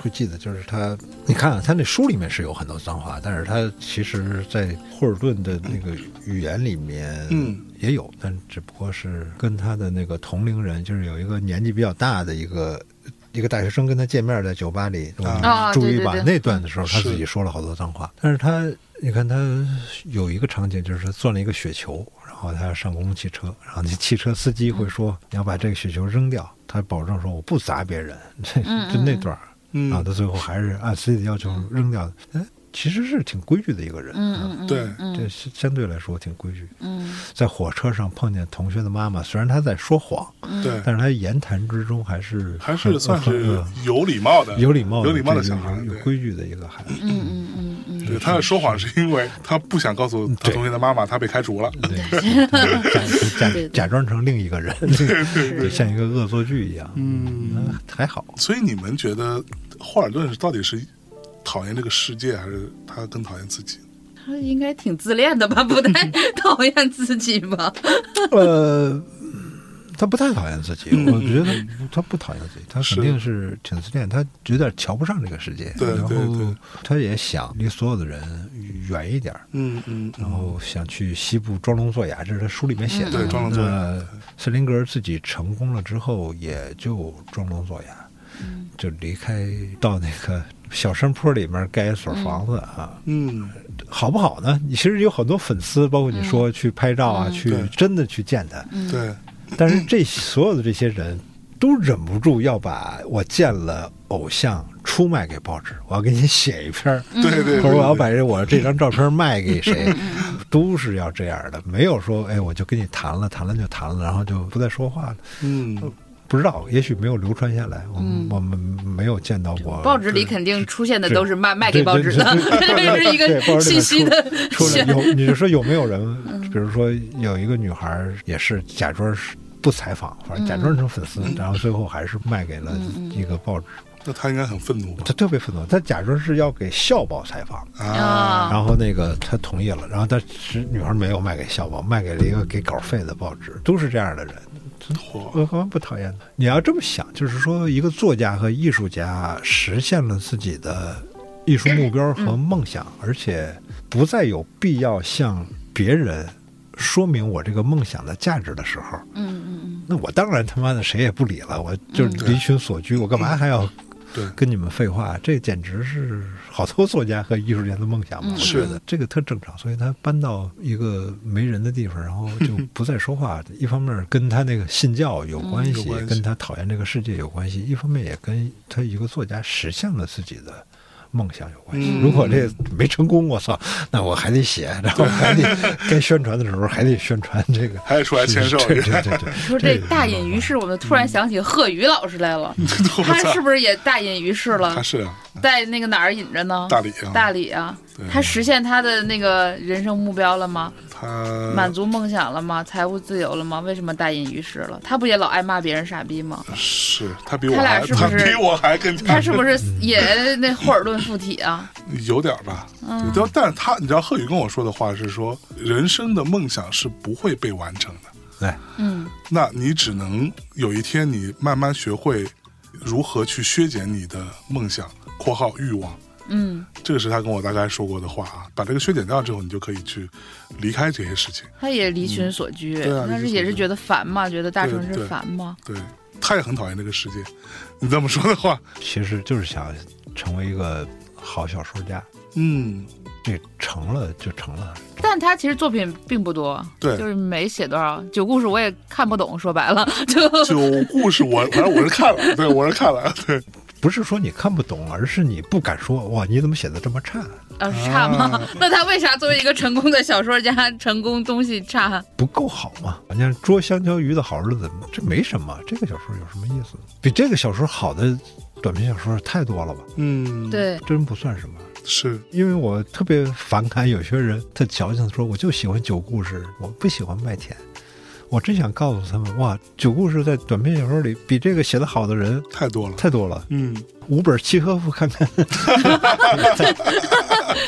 会记得，就是他，你看啊，他那书里面是有很多脏话，但是他其实在霍尔顿的那个语言里面，嗯，也有，但只不过是跟他的那个同龄人，就是有一个年纪比较大的一个。一个大学生跟他见面，在酒吧里，啊注意吧。那段的时候，他自己说了好多脏话，但是他，你看他有一个场景，就是他钻了一个雪球，然后他要上公共汽车，然后那汽车司机会说：“你要把这个雪球扔掉。”他保证说：“我不砸别人。”这嗯就那段儿嗯啊，到最后还是按自己的要求扔掉的。哎，其实是挺规矩的一个人，啊嗯对嗯这相相对来说挺规矩。嗯在火车上碰见同学的妈妈，虽然他在说谎，嗯对，但是他言谈之中还是还是算是有礼貌的，有礼貌有礼貌的小孩。有有规矩的一个孩子。嗯嗯嗯嗯对，他的说谎是因为他不想告诉他同学的妈妈他被开除了。对，假假假装成另一个人，对像一个恶作剧一样。嗯，嗯，还好。所以你们觉得霍尔顿是到底是讨厌这个世界，还是他更讨厌自己？他应该挺自恋的吧？不太 讨厌自己吧？呃，他不太讨厌自己，嗯我觉得他不讨厌自己，他肯定是挺自恋，他有点瞧不上这个世界，对然对对后他也想离所有的人远一点。嗯嗯然后想去西部装聋作哑，这是他书里面写的。对装聋作哑斯林格自己成功了之后，也就装聋作哑，嗯就离开到那个小山坡里面盖一所房子啊，嗯。好不好呢？你其实有很多粉丝，包括你说去拍照啊，嗯。去真的去见他，嗯，对，但是这所有的这些人都忍不住要把我见了偶像出卖给报纸，我要给你写一篇儿，嗯。对对，或者我要把这我这张照片卖给谁，都是要这样的，没有说哎我就跟你谈了，谈了就谈了，然后就不再说话了。嗯不知道，也许没有流传下来，我们、嗯我们没有见到过。报纸里肯定出现的都是卖卖给报纸的，这 是一个信息的出来选有，你就说有没有人，嗯比如说有一个女孩儿也是假装是不采访，反正假装成粉丝，然后最后还是卖给了嗯一个报纸。那他应该很愤怒吧？他特别愤怒，他假装是要给校报采访，啊然后那个他同意了，然后但是女孩没有卖给校报，卖给了一个给稿费的报纸，都是这样的人。嚯，我好像不讨厌他。你要这么想，就是说，一个作家和艺术家实现了自己的艺术目标和梦想，而且不再有必要向别人说明我这个梦想的价值的时候，嗯嗯嗯，那我当然他妈的谁也不理了，我就离群索居，我干嘛还要对。跟你们废话？这简直是好多作家和艺术家的梦想嘛！嗯我是觉得这个特正常，所以他搬到一个没人的地方，然后就不再说话。一方面跟他那个信教有关系，有关系跟他讨厌这个世界有关系；一方面也跟他一个作家实现了自己的。梦想有关系。嗯如果这没成功，我操，那我还得写，然后还得该宣传的时候还得宣传这个，还得出来签售对对对对。说这大隐于市，我们突然想起贺宇老师来了，他是不是也大隐于市了他？是啊，在那个哪儿隐着呢？大理啊，大理啊，他实现他的那个人生目标了吗？他满足梦想了吗？财务自由了吗？为什么大隐于市了？他不也老爱骂别人傻逼吗？是他比我他俩还，是不是比我还更他是不是 也那霍尔顿附体啊？有点儿吧？嗯对但是他，你知道贺宇跟我说的话是说，人生的梦想是不会被完成的。对，嗯那你只能有一天，你慢慢学会如何去削减你的梦想（括号欲望）。嗯，这个是他跟我大概说过的话啊。把这个削减掉之后，你就可以去离开这些事情。他也离群索居，对啊他是也是觉得烦嘛，觉得大城市烦嘛。对，他也很讨厌这个世界。你这么说的话，其实就是想成为一个好小说家，嗯，这成了就成了。但他其实作品并不多，对就是没写多少。九故事我也看不懂，说白了就九故事我反正我是看了，对我是看了，对，不是说你看不懂，而是你不敢说哇，你怎么写的这么差？啊是差吗？啊 那他为啥作为一个成功的小说家，成功东西差？不够好嘛？你看捉香蕉鱼的好日子，这没什么，这个小说有什么意思？比这个小说好的短篇小说太多了吧？嗯，，对，真不算什么。是，因为我特别反感有些人，他矫情的说我就喜欢酒故事，我不喜欢麦田。我真想告诉他们，哇，九故事在短篇小说里比这个写的好的人太多了，太多了。嗯，五本契诃夫看看，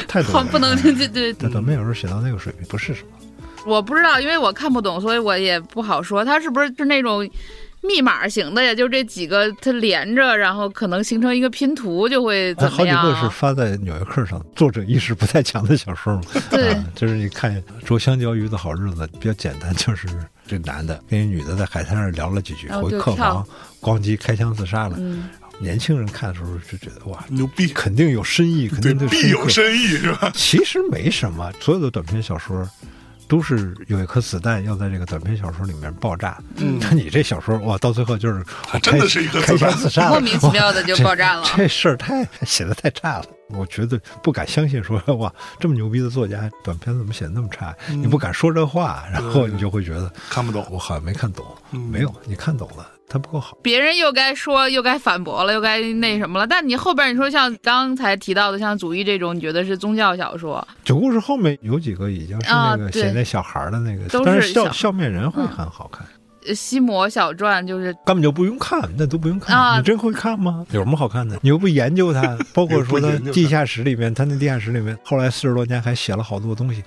太多了。不能对对。但短篇小说写到那个水平不是什么。我不知道，因为我看不懂，所以我也不好说。他是不是是那种密码型的呀？就这几个它连着，然后可能形成一个拼图，就会还怎么样好几个是啊？发在《纽约客》上，作者意识不太强的小说嘛。对啊，就是你看捉香蕉鱼的好日子比较简单，就是这男的跟一女的在海滩上聊了几句，后回客房咣叽开枪自杀了。嗯，年轻人看的时候就觉得哇，牛逼，肯定有深意，肯对，定必有。深意是吧？其实没什么，所有的短篇小说都是有一颗子弹要在这个短篇小说里面爆炸。嗯。那你这小说哇，到最后就是真的是一个开枪自杀，莫名其妙的就爆炸了。这这事儿太写的太差了，我觉得不敢相信说哇，这么牛逼的作家，短篇怎么写的那么差？你不敢说这话，然后你就会觉得看不懂，我好像没看懂。嗯。没有，你看懂了，它不够好。别人又该说又该反驳了，又该那什么了。但你后边你说像刚才提到的像祖义这种，你觉得是宗教小说？九故事后面有几个已经是那个写那小孩儿的那个，都但是笑笑面人会嗯很好看。呃西摩小传就是根本就不用看，那都不用看。啊你真会看吗？有什么好看的？你又不研究它，包括 说它地下室里面，它那地下室里面，后来四十多年还写了好多东西，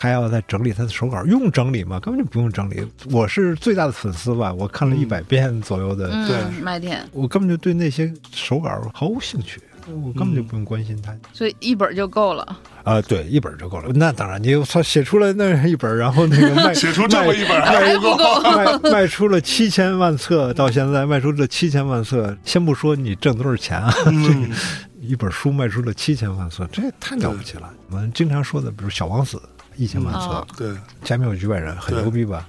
还要再整理他的手稿，用整理吗？根本就不用整理。我是最大的粉丝吧，我看了一百遍左右的，对嗯麦田，我根本就对那些手稿毫无兴趣。我根本就不用关心它所以一本就够了。啊、对，一本就够了。那当然，你操写出来那一本，然后那个卖 写出这么一本卖还不够，卖卖出了七千万册，到现在卖出这七千万册，先不说你挣多少钱啊，嗯，一本书卖出了七千万册，这也太了不起了。我们经常说的，比如《小王子》一千万册，哦。对，《加缪局外人》很牛逼吧？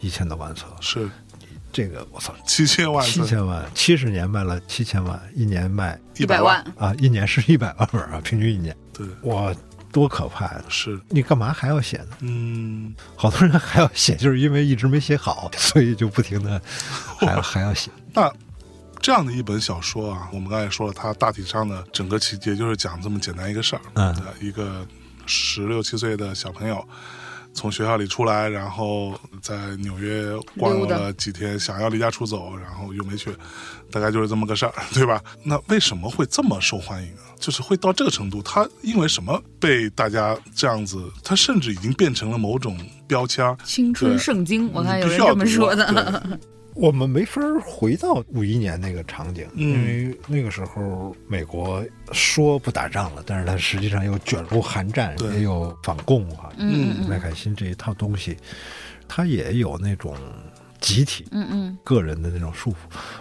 一千多万册，是。这个我操，七千万册，七千万，七十年卖了七千万，一年卖一百万，啊，一年是一百万本啊，平均一年，对，哇，多可怕呀！是，你干嘛还要写呢？嗯，好多人还要写，就是因为一直没写好，所以就不停的还要 还要写。那这样的一本小说啊，我们刚才说了，它大体上的整个情节就是讲这么简单一个事儿，嗯呃一个十六七岁的小朋友。从学校里出来，然后在纽约逛了几天，想要离家出走，然后又没去，大概就是这么个事儿，对吧？那为什么会这么受欢迎啊？就是会到这个程度，他因为什么被大家这样子？他甚至已经变成了某种标签儿。青春圣经，我看有人这么说的。对我们没法回到五一年那个场景，嗯。因为那个时候美国说不打仗了，但是它实际上又卷入韩战，对。也有反共啊，嗯嗯麦凯辛这一套东西，它也有那种集体嗯嗯个人的那种束缚，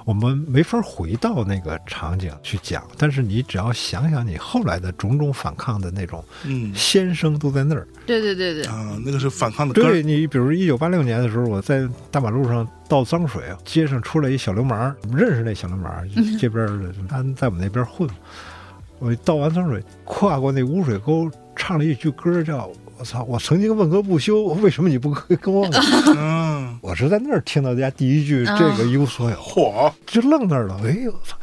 我们没法回到那个场景去讲。但是你只要想想你后来的种种反抗的那种嗯先声都在那儿。对对对对，啊，那个是反抗的根，对你，比如一九八六年的时候，我在大马路上倒脏水，街上出来一小流氓，我们认识那小流氓，这边的他在我们那边混。我倒完脏水，跨过那污水沟，唱了一句歌，叫“我操，我曾经问个不休，为什么你不跟我走？”嗯，我是在那儿听到人家第一句啊这个一无所有，嚯，就愣那儿了。哎呦，我操！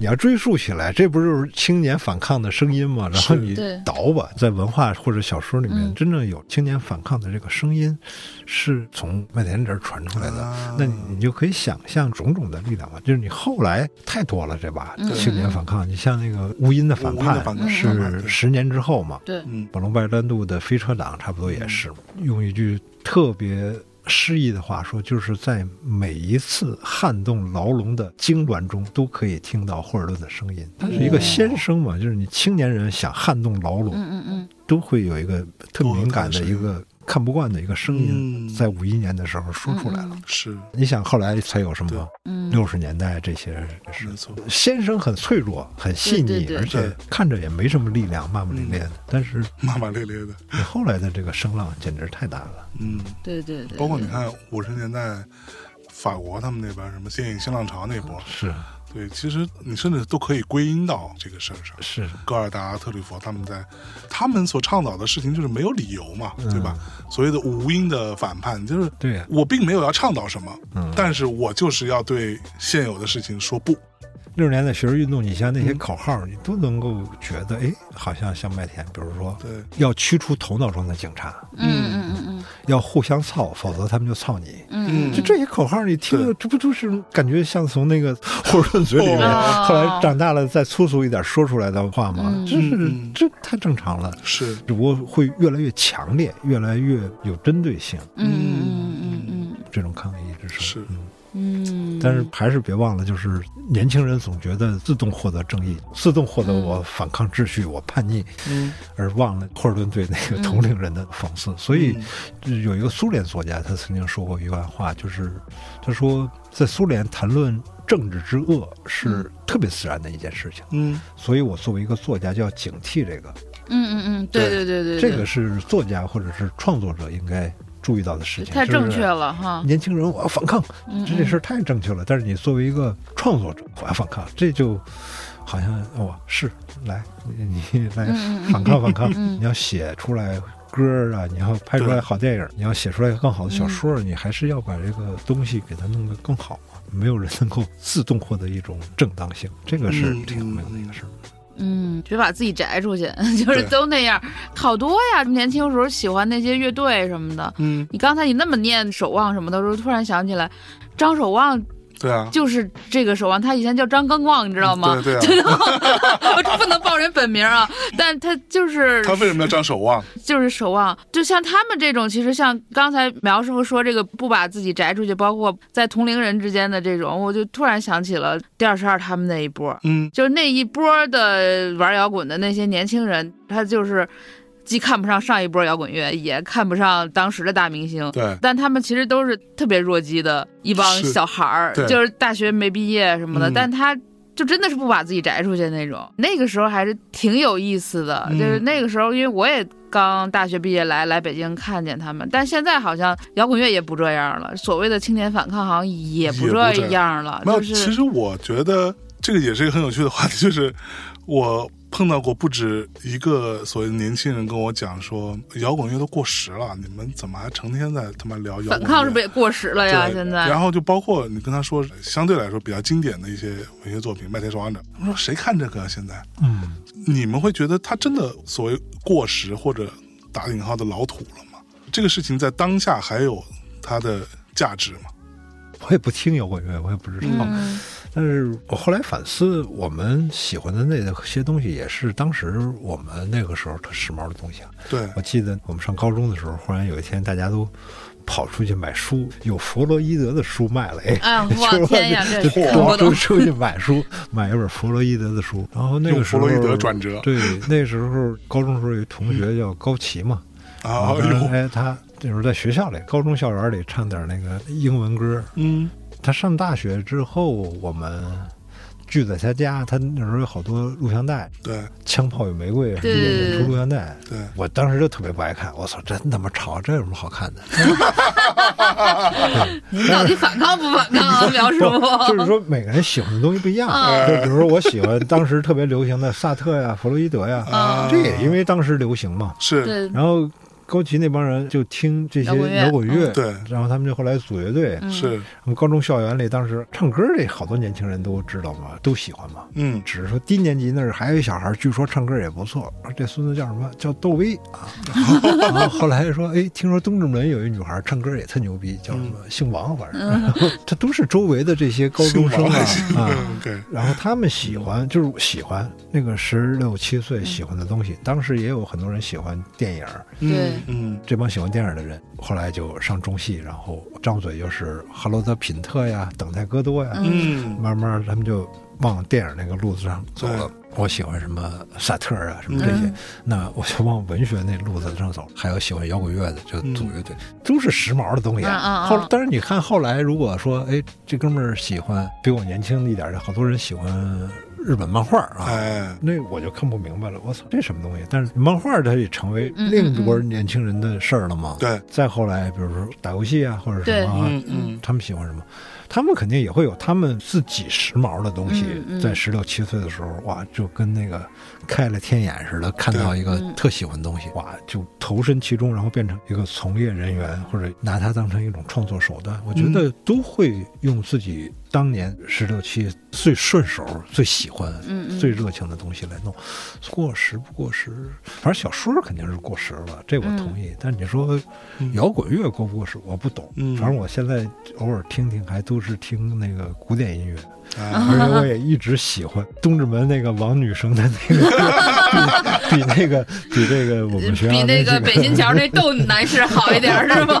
你要追溯起来，这不就是青年反抗的声音吗？然后你倒吧，在文化或者小说里面，嗯。真正有青年反抗的这个声音，是从麦田这儿传出来的。啊。那你你就可以想象种种的力量吧，就是你后来太多了，这把嗯。青年反抗，你像那个乌音的反叛是嗯。十年之后嘛，对，嗯。保隆拜占度的飞车党差不多也是，用一句特别诗意的话说，就是在每一次撼动牢笼的痉挛中，都可以听到霍尔顿的声音。他是一个先生嘛，就是你青年人想撼动牢笼，嗯嗯嗯，都会有一个特敏感的一哦个看不惯的一个声音，嗯。在五一年的时候说出来了。是。你想后来才有什么嗯。六十年代这些是？没错，先生很脆弱、很细腻，对对对。而且看着也没什么力量，骂骂咧咧的。但是骂骂咧咧的，你后来的这个声浪简直太大了。嗯，对对对，对，包括你看五十年代法国他们那边什么电影新浪潮那波，是对，其实你甚至都可以归因到这个事儿上。是，戈尔达、特吕弗他们在他们所倡导的事情就是没有理由嘛，嗯对吧？所谓的无因的反叛，就是我并没有要倡导什么，嗯但是我就是要对现有的事情说不。六十年代学生运动，你像那些嗯。口号，你都能够觉得，哎，好像像麦田，比如说对，要驱除头脑中的警察，嗯嗯嗯。嗯要互相操，否则他们就操你。嗯，就这些口号，你听了，这不就是感觉像从那个霍尔顿嘴里面，哦。后来长大了再粗俗一点说出来的话吗？嗯这是嗯这太正常了，是，只不过会越来越强烈，越来越有针对性。嗯嗯嗯嗯这种抗议之声。是嗯。嗯，但是还是别忘了，就是年轻人总觉得自动获得正义，自动获得我反抗秩序，我叛逆，嗯。而忘了霍尔顿对那个同龄人的讽刺。所以有一个苏联作家，他曾经说过一段话，就是他说，在苏联谈论政治之恶是特别自然的一件事情。嗯。所以我作为一个作家，就要警惕这个，嗯嗯嗯，对对对对，这个是作家或者是创作者应该注意到的事情。太正确了哈，年轻人，我要反抗，嗯这件事儿太正确了。但是你作为一个创作者，我要反抗，这就好像哦，是来你你来反抗反抗，嗯你要写出来歌儿啊，你要拍出来好电影，你要写出来更好的小说，你还是要把这个东西给它弄得更好嘛。没有人能够自动获得一种正当性，这个是嗯挺重要的一个事儿。嗯，别把自己摘出去，就是都那样，好多呀。年轻时候喜欢那些乐队什么的。嗯，你刚才你那么念《守望》什么的时候，突然想起来，张守望对啊，就是这个守望，他以前叫张刚旺，你知道吗？对对啊，我不能报人本名啊，但他就是他为什么要张守望？就是守望，就像他们这种，其实像刚才苗师傅说这个不把自己摘出去，包括在同龄人之间的这种，我就突然想起了第二十二他们那一波，嗯。就是那一波的玩摇滚的那些年轻人，他就是既看不上上一波摇滚乐，也看不上当时的大明星。对，但他们其实都是特别弱鸡的一帮小孩儿，就是大学没毕业什么的，嗯但他就真的是不把自己摘出去那种。那个时候还是挺有意思的，嗯就是那个时候，因为我也刚大学毕业来来北京看见他们，但现在好像摇滚乐也不这样了，所谓的青年反抗好像也不这这样样了，没有，就是其实我觉得这个也是一个很有趣的话题，就是我碰到过不止一个所谓的年轻人跟我讲说，摇滚乐都过时了，你们怎么还成天在他妈聊摇滚乐？反抗是不是也过时了呀？现在然后就包括你跟他说相对来说比较经典的一些文学作品，《麦田守望者》，他说谁看这个啊？现在嗯，你们会觉得他真的所谓过时或者打引号的老土了吗？这个事情在当下还有它的价值吗？我也不听摇滚乐，我也不知道。嗯但是我后来反思，我们喜欢的那些东西，也是当时我们那个时候特时髦的东西啊。对，我记得我们上高中的时候，忽然有一天大家都跑出去买书，有弗洛伊德的书卖了，哎，啊，我就是天呀，这出去买书，买一本弗洛伊德的书。然后那个时候，弗洛伊德转折对，那时候高中时候有一同学叫高奇嘛，啊，然后哟，哎，他那时候在学校里，高中校园里唱点那个英文歌。嗯，他上大学之后，我们聚在他家，他那时候有好多录像带，对《枪炮与玫瑰》对对对演出录像带。对，我当时就特别不爱看，我操，真他妈吵，这有什么好看的？您到底反抗不反抗啊，苗师傅？就是说每个人喜欢的东西不一样。嗯就比如说我喜欢当时特别流行的萨特呀、弗洛伊德呀，啊这也因为当时流行嘛。是，然后高奇那帮人就听这些摇滚乐对然后他们就后来组乐队。嗯是，我们高中校园里当时唱歌这好多年轻人都知道嘛，都喜欢嘛。嗯，只是说低年级那儿还有一小孩，据说唱歌也不错。这孙子叫什么？叫窦唯啊。然后后来说，哎，听说东直门有一女孩唱歌也特牛逼，叫什么？姓王，反正。这都是周围的这些高中生啊啊。嗯，对，然后他们喜欢，就是喜欢那个十六七岁喜欢的东西。当时也有很多人喜欢电影，对。嗯，这帮喜欢电影的人，后来就上中戏，然后张嘴就是哈罗德·品特呀、等待戈多呀，嗯，慢慢他们就往电影那个路子上走了。我喜欢什么萨特啊，什么这些，嗯。那我就往文学那路子上走。还有喜欢摇滚乐的，就组乐队，嗯都是时髦的东西啊。嗯嗯嗯后，但是你看后来，如果说，哎，这哥们儿喜欢比我年轻一点的，好多人喜欢日本漫画啊。哎，那我就看不明白了，我操，这什么东西？但是漫画它也成为另一波年轻人的事儿了嘛。对，再后来，比如说打游戏啊，或者什么啊，嗯嗯，他们喜欢什么？他们肯定也会有他们自己时髦的东西。嗯嗯在十六七岁的时候，哇，就跟那个开了天眼似的，看到一个嗯特喜欢的东西，哇，就投身其中，然后变成一个从业人员，或者拿它当成一种创作手段。我觉得都会用自己当年十六七最顺手、最喜欢、嗯嗯最热情的东西来弄。过时不过时，反正小说肯定是过时了，这我同意。但你说摇滚乐过不过时，我不懂。嗯反正我现在偶尔听听，还都是听那个古典音乐，哎，而且我也一直喜欢东直门那个王女生的那个，比比那个比这个我们学校比那个个北新桥那窦男士好一点是吗？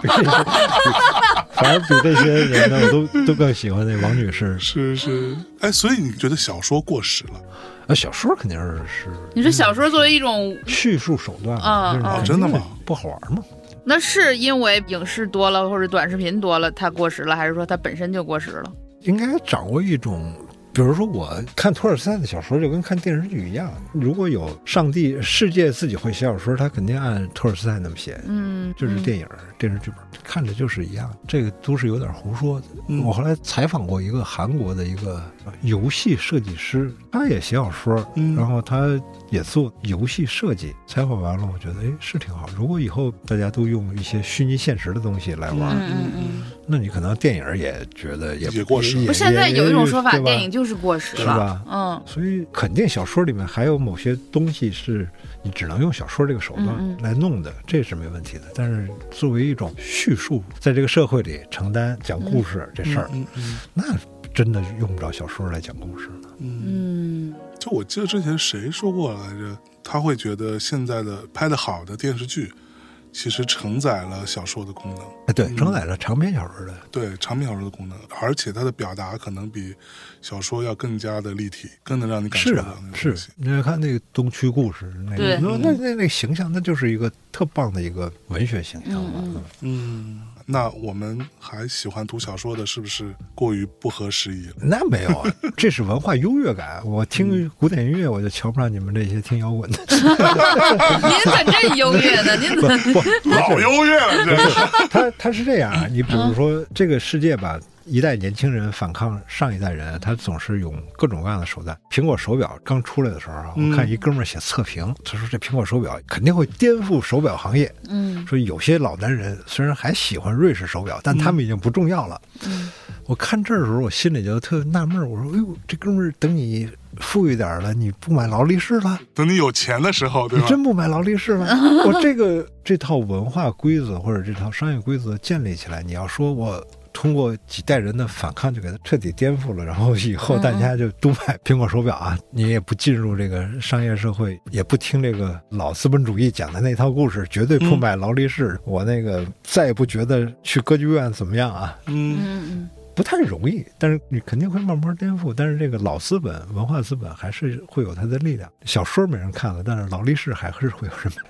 反正比这些人呢，我都都更喜欢那王女士。是是，哎，所以你觉得小说过时了？那，小说肯定是是你说小说作为一种，叙述手段，啊啊真的吗不好玩吗？那是因为影视多了或者短视频多了，它过时了，还是说它本身就过时了？应该掌握一种，比如说我看托尔斯泰的小说，就跟看电视剧一样。如果有上帝世界自己会写小说，他肯定按托尔斯泰那么写，嗯，就是电影、电视剧本，看着就是一样。这个都是有点胡说的。嗯我后来采访过一个韩国的一个呃游戏设计师，他也写小说，嗯然后他也做游戏设计。采访完了，我觉得哎是挺好。如果以后大家都用一些虚拟现实的东西来玩，嗯嗯嗯。那你可能电影也觉得也也过时也不，现在有一种说法，电影就是过时了是吧，嗯所以肯定小说里面还有某些东西是你只能用小说这个手段来弄的，这是没问题的。但是作为一种叙述，在这个社会里承担讲故事这事儿，嗯嗯那真的用不着小说来讲故事呢。嗯，嗯就我记得之前谁说过来着，他会觉得现在的拍的好的电视剧，其实承载了小说的功能，哎，对，承载了长篇小说的，对长篇小说的功能，而且它的表达可能比小说要更加的立体，更能让你感受到是啊是。你要看那个东区故事，那个那那那那形象，那就是一个特棒的一个文学形象嘛。嗯，那我们还喜欢读小说的，是不是过于不合时宜了？那没有啊，这是文化优越感。我听古典音乐，我就瞧不上你们这些听摇滚的。您咋这优越呢，您怎么？老优越了，这是。他他是这样啊，你比如说这个世界吧，一代年轻人反抗上一代人，他总是用各种各样的手段。苹果手表刚出来的时候我看一哥们儿写测评，他说这苹果手表肯定会颠覆手表行业。嗯说有些老男人虽然还喜欢瑞士手表，但他们已经不重要了。嗯我看这儿的时候，我心里就特纳闷儿，我说：“哎呦，这哥们儿等你富裕点儿了，你不买劳力士了？等你有钱的时候，对吧？你真不买劳力士了？我这个这套文化规则或者这套商业规则建立起来，你要说我通过几代人的反抗就给它彻底颠覆了，然后以后大家就都买苹果手表啊，你也不进入这个商业社会，也不听这个老资本主义讲的那套故事，绝对不买劳力士。我那个再也不觉得去歌剧院怎么样啊，嗯嗯嗯不太容易，但是你肯定会慢慢颠覆。但是这个老资本、文化资本还是会有它的力量。小说没人看了，但是劳力士还是会有人买。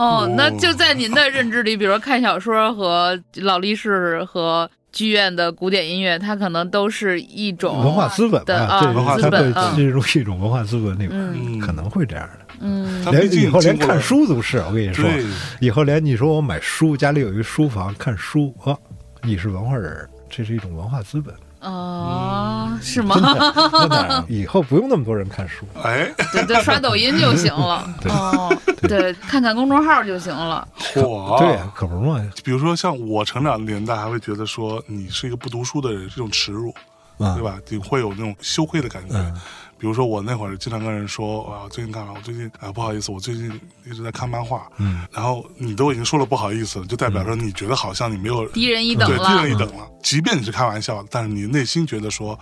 哦，那就在您的认知里，比如说看小说和劳力士和剧院的古典音乐，它可能都是一种文化资本吧，的啊这文化它资本进入一种文化资本里边，可能会这样的。嗯。连以后连看书都是，我跟你说，以后连你说我买书，家里有一个书房看书，哦，你是文化人，这是一种文化资本，哦，是吗？以后不用那么多人看书，哎，对对，刷抖音就行了。对。哦，对，看看公众号就行了。嚯，对呀，可不是嘛，比如说像我成长的年代，还会觉得说你是一个不读书的人，这种耻辱，啊对，吧？你会有那种羞愧的感觉。嗯比如说我那会儿经常跟人说啊，最近干嘛？我最近啊不好意思，我最近一直在看漫画。嗯，然后你都已经说了不好意思了，就代表说你觉得好像你没有低人一等对低了人一等了。即便你是开玩笑，但是你内心觉得说，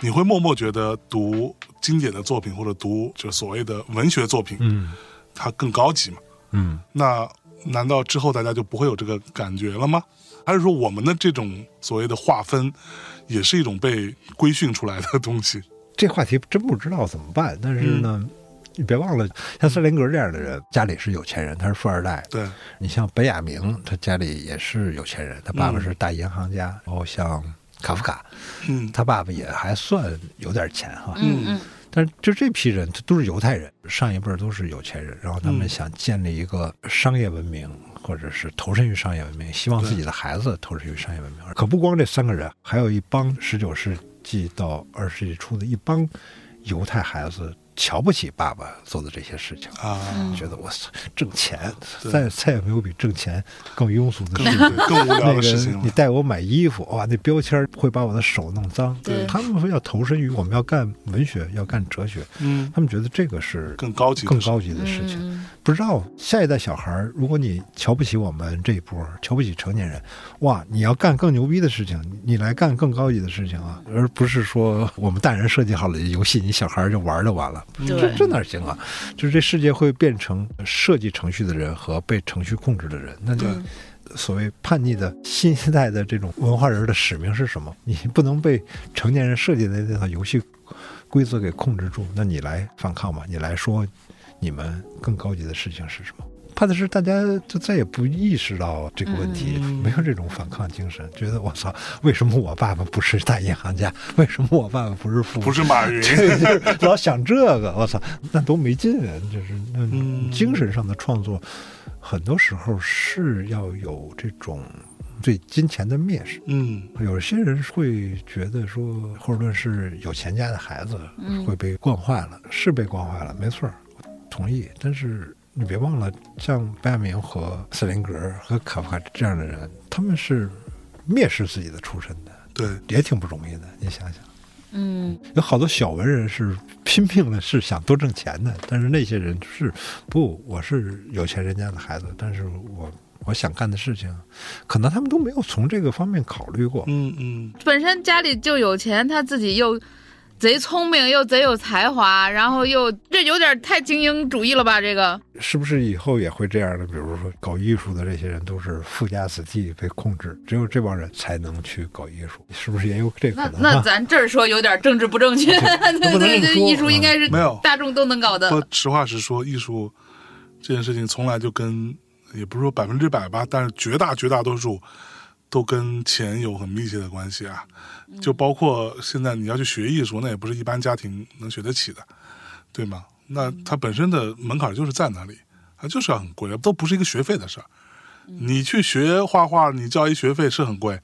你会默默觉得读经典的作品或者读就所谓的文学作品，嗯它更高级嘛？嗯，那难道之后大家就不会有这个感觉了吗？还是说我们的这种所谓的划分，也是一种被规训出来的东西？这话题真不知道怎么办，但是呢。嗯你别忘了，像斯林格这样的人，家里是有钱人，他是富二代。对，你像本雅明，他家里也是有钱人，他爸爸是大银行家。然后像卡夫卡，嗯他爸爸也还算有点钱哈。嗯嗯但是就这批人，他都是犹太人，上一辈都是有钱人，然后他们嗯想建立一个商业文明，或者是投身于商业文明，希望自己的孩子投身于商业文明。可不光这三个人，还有一帮十九世纪到二十世纪初的一帮犹太孩子瞧不起爸爸做的这些事情。啊，嗯觉得我操，挣钱，再再也没有比挣钱更庸俗的事情。更无聊 那个的事情了你。带我买衣服，哇，那标签会把我的手弄脏。对他们说要投身于我们要干文学，要干哲学，嗯，他们觉得这个是更高级更高级的事情。嗯不知道下一代小孩儿，如果你瞧不起我们这一波，瞧不起成年人，哇，你要干更牛逼的事情，你来干更高级的事情啊，而不是说我们大人设计好了游戏，你小孩儿就玩儿就完了。这这哪行啊？就是这世界会变成设计程序的人和被程序控制的人。那就所谓叛逆的新一代的这种文化人的使命是什么？你不能被成年人设计的那套游戏规则给控制住，那你来反抗吧，你来说你们更高级的事情是什么？怕的是大家就再也不意识到这个问题，嗯 没有这种反抗精神，觉得我操，为什么我爸爸不是大银行家？为什么我爸爸不是富翁？不是马云，就是老想这个，我操，那多没劲啊！就是那嗯精神上的创作，很多时候是要有这种对金钱的蔑视。嗯有些人会觉得说，霍尔顿是有钱家的孩子，嗯会被惯坏了，是被惯坏了，没错儿，同意。但是你别忘了，像白亚明和斯林格和卡夫卡这样的人，他们是蔑视自己的出身的，对，也挺不容易的。你想想。嗯有好多小文人是拼命的，是想多挣钱的，但是那些人是不，我是有钱人家的孩子，但是我我想干的事情，可能他们都没有从这个方面考虑过。嗯嗯，本身家里就有钱，他自己又贼聪明，又贼有才华，然后又这有点太精英主义了吧？这个是不是以后也会这样的？比如说搞艺术的这些人都是富家子弟被控制，只有这帮人才能去搞艺术，是不是也有这可那能啊？那咱这儿说有点政治不正确，对不能对对，艺术应该是没有大众都能搞的。说，实话实说，艺术这件事情从来就跟也不是说百分之百吧，但是绝大绝大多数都跟钱有很密切的关系啊。就包括现在你要去学艺术，那也不是一般家庭能学得起的，对吗？那它本身的门槛就是在那里，它就是要很贵，都不是一个学费的事儿。你去学画画，你交一学费是很贵，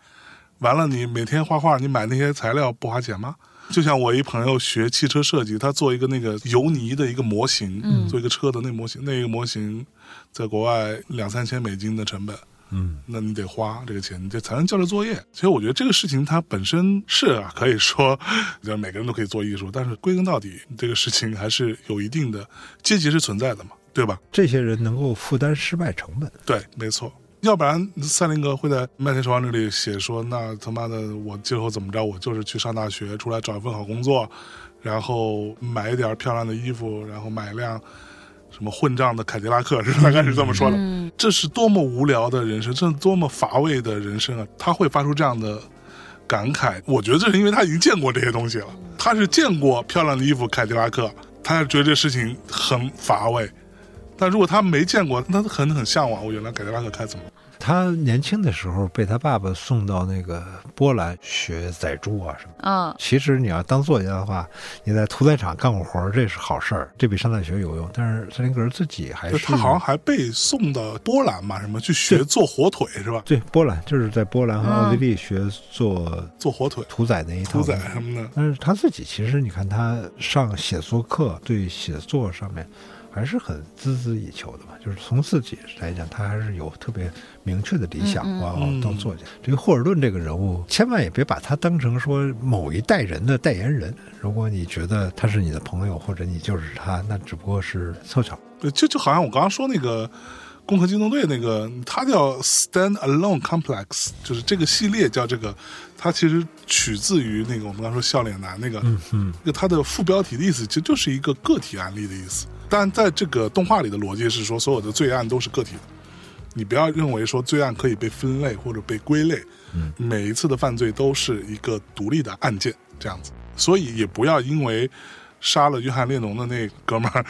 完了你每天画画，你买那些材料不花钱吗？就像我一朋友学汽车设计，他做一个那个油泥的一个模型，嗯做一个车的那模型，那个模型在国外两三千美金的成本，嗯，那你得花这个钱，你这才能交这作业。其实我觉得这个事情它本身是啊，可以说，就是每个人都可以做艺术，但是归根到底，这个事情还是有一定的阶级是存在的嘛，对吧？这些人能够负担失败成本，对，没错，要不然赛林格会在《麦田守望者》里写说，那他妈的我今后怎么着？我就是去上大学，出来找一份好工作，然后买一点漂亮的衣服，然后买一辆什么混账的凯迪拉克，是大概是这么说的。嗯这是多么无聊的人生，这是多么乏味的人生啊！他会发出这样的感慨，我觉得这是因为他已经见过这些东西了，他是见过漂亮的衣服、凯迪拉克，他觉得这事情很乏味。但如果他没见过，那他可能很向往。我原来凯迪拉克开怎么？他年轻的时候被他爸爸送到那个波兰学宰猪啊什么。嗯其实你要当作家的话，你在屠宰场干过活儿，这是好事儿，这比上大学有用。但是塞林格自己还是他好像还被送到波兰嘛，什么去学做火腿是吧？对波兰，就是在波兰和奥地嗯利学做做火腿、屠宰那一套屠宰什么的。但是他自己其实，你看他上写作课，对写作上面还是很孜孜以求的嘛。就是从自己来讲，他还是有特别明确的理想，嗯嗯我要嗯当作家。这个霍尔顿这个人物，千万也别把他当成说某一代人的代言人。如果你觉得他是你的朋友，或者你就是他，那只不过是凑巧。对，就就好像我刚刚说那个《攻壳机动队》那个，它叫 Stand Alone Complex，就是这个系列叫这个，它其实取自于那个我们刚说笑脸男那个，嗯嗯，那个它的副标题的意思其实就是一个个体案例的意思。但在这个动画里的逻辑是说，所有的罪案都是个体的，你不要认为说罪案可以被分类或者被归类，嗯每一次的犯罪都是一个独立的案件这样子，所以也不要因为。杀了约翰列侬的那哥们儿，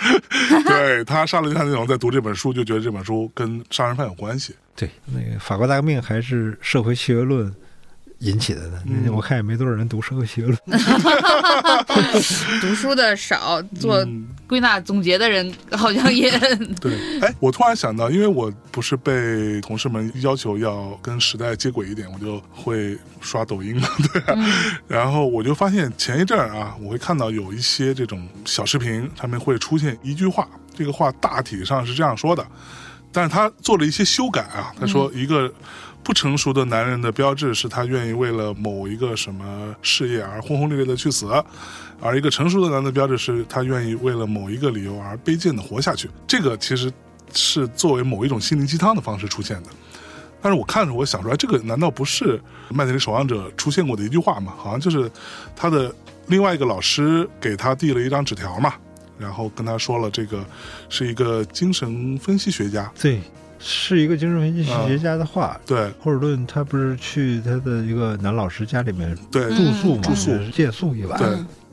对他杀了约翰列侬，在读这本书就觉得这本书跟杀人犯有关系。对，那个法国大革命还是社会契约论引起的呢。嗯我看也没多少人读社会学了。读书的少，做嗯归纳总结的人好像也对，哎，我突然想到，因为我不是被同事们要求要跟时代接轨一点，我就会刷抖音嘛，对啊，然后我就发现前一阵儿啊，我会看到有一些这种小视频上面会出现一句话，这个话大体上是这样说的，但是他做了一些修改啊，他说一个。不成熟的男人的标志是他愿意为了某一个什么事业而轰轰烈烈的去死，而一个成熟的男人的标志是他愿意为了某一个理由而卑贱的活下去。这个其实是作为某一种心灵鸡汤的方式出现的。但是我看着我想出来，这个难道不是《麦田里守望者》出现过的一句话吗？好像就是他的另外一个老师给他递了一张纸条嘛，然后跟他说了，这个是一个精神分析学家，对，是一个精神分析学家的话。对霍尔顿他不是去他的一个男老师家里面对，住宿嘛，住宿借宿一晚。对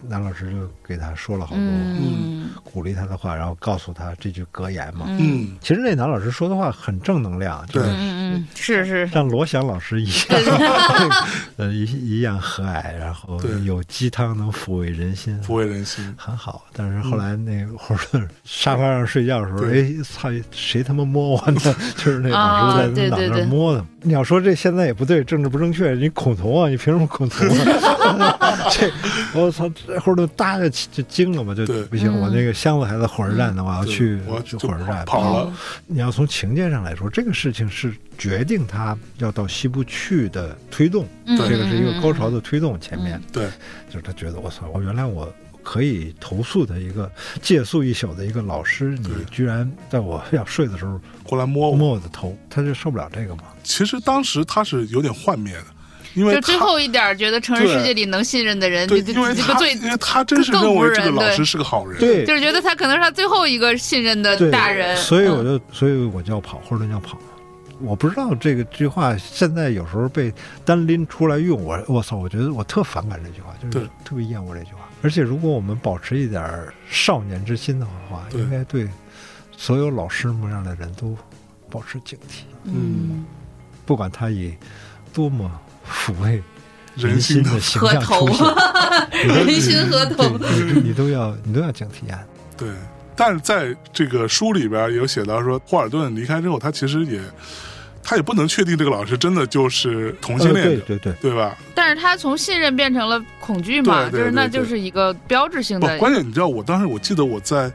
男老师就给他说了好多嗯鼓励他的话，然后告诉他这句格言嘛。嗯，其实那男老师说的话很正能量，就对是嗯嗯，是是，像罗翔老师一样，呃一一样和蔼，然后有鸡汤能抚慰人心，抚慰人心。很好。但是后来那个霍尔顿沙发上睡觉的时候，对哎，操，谁他妈摸我呢？就是那老啊师在对脑袋摸他。你要说这现在也不对，政治不正确，你恐同啊，你凭什么恐同啊？这我操，这霍尔顿大就就惊了嘛，就不行，我那个箱子还在火车站呢，我要去我要去火车站跑了。你要从情节上来说，这个事情是决定他要到西部去的推动，嗯这个是一个高潮的，推动。前面对，就是他觉得我操，我原来我可以投诉的一个借宿一宿的一个老师，你居然在我要睡的时候过来摸我。摸我的头，他就受不了这个嘛。其实当时他是有点幻灭的，因为就最后一点觉得成人世界里能信任的人，对，这因为他这这个最因为他真是更认为这个不是人对老师是个好人。对就是觉得他可能是他最后一个信任的大人，所以我嗯就所以我就要跑，或者要跑。我不知道这个句话现在有时候被单拎出来用，我我操，我觉得我特反感这句话，就是特别厌恶这句话。而且如果我们保持一点儿少年之心的话，应该对所有老师模样的人都保持警惕，嗯，不管他以多么抚慰人心的心的形象合头出现，人心合同，你你都要你都要警惕啊。对，但是在这个书里边有写到说，霍尔顿离开之后，他其实也他也不能确定这个老师真的就是同性呃恋者，对对对，对吧？但是他从信任变成了恐惧嘛，对对就是那就是一个标志性不，的，关键你知道，我当时我记得我在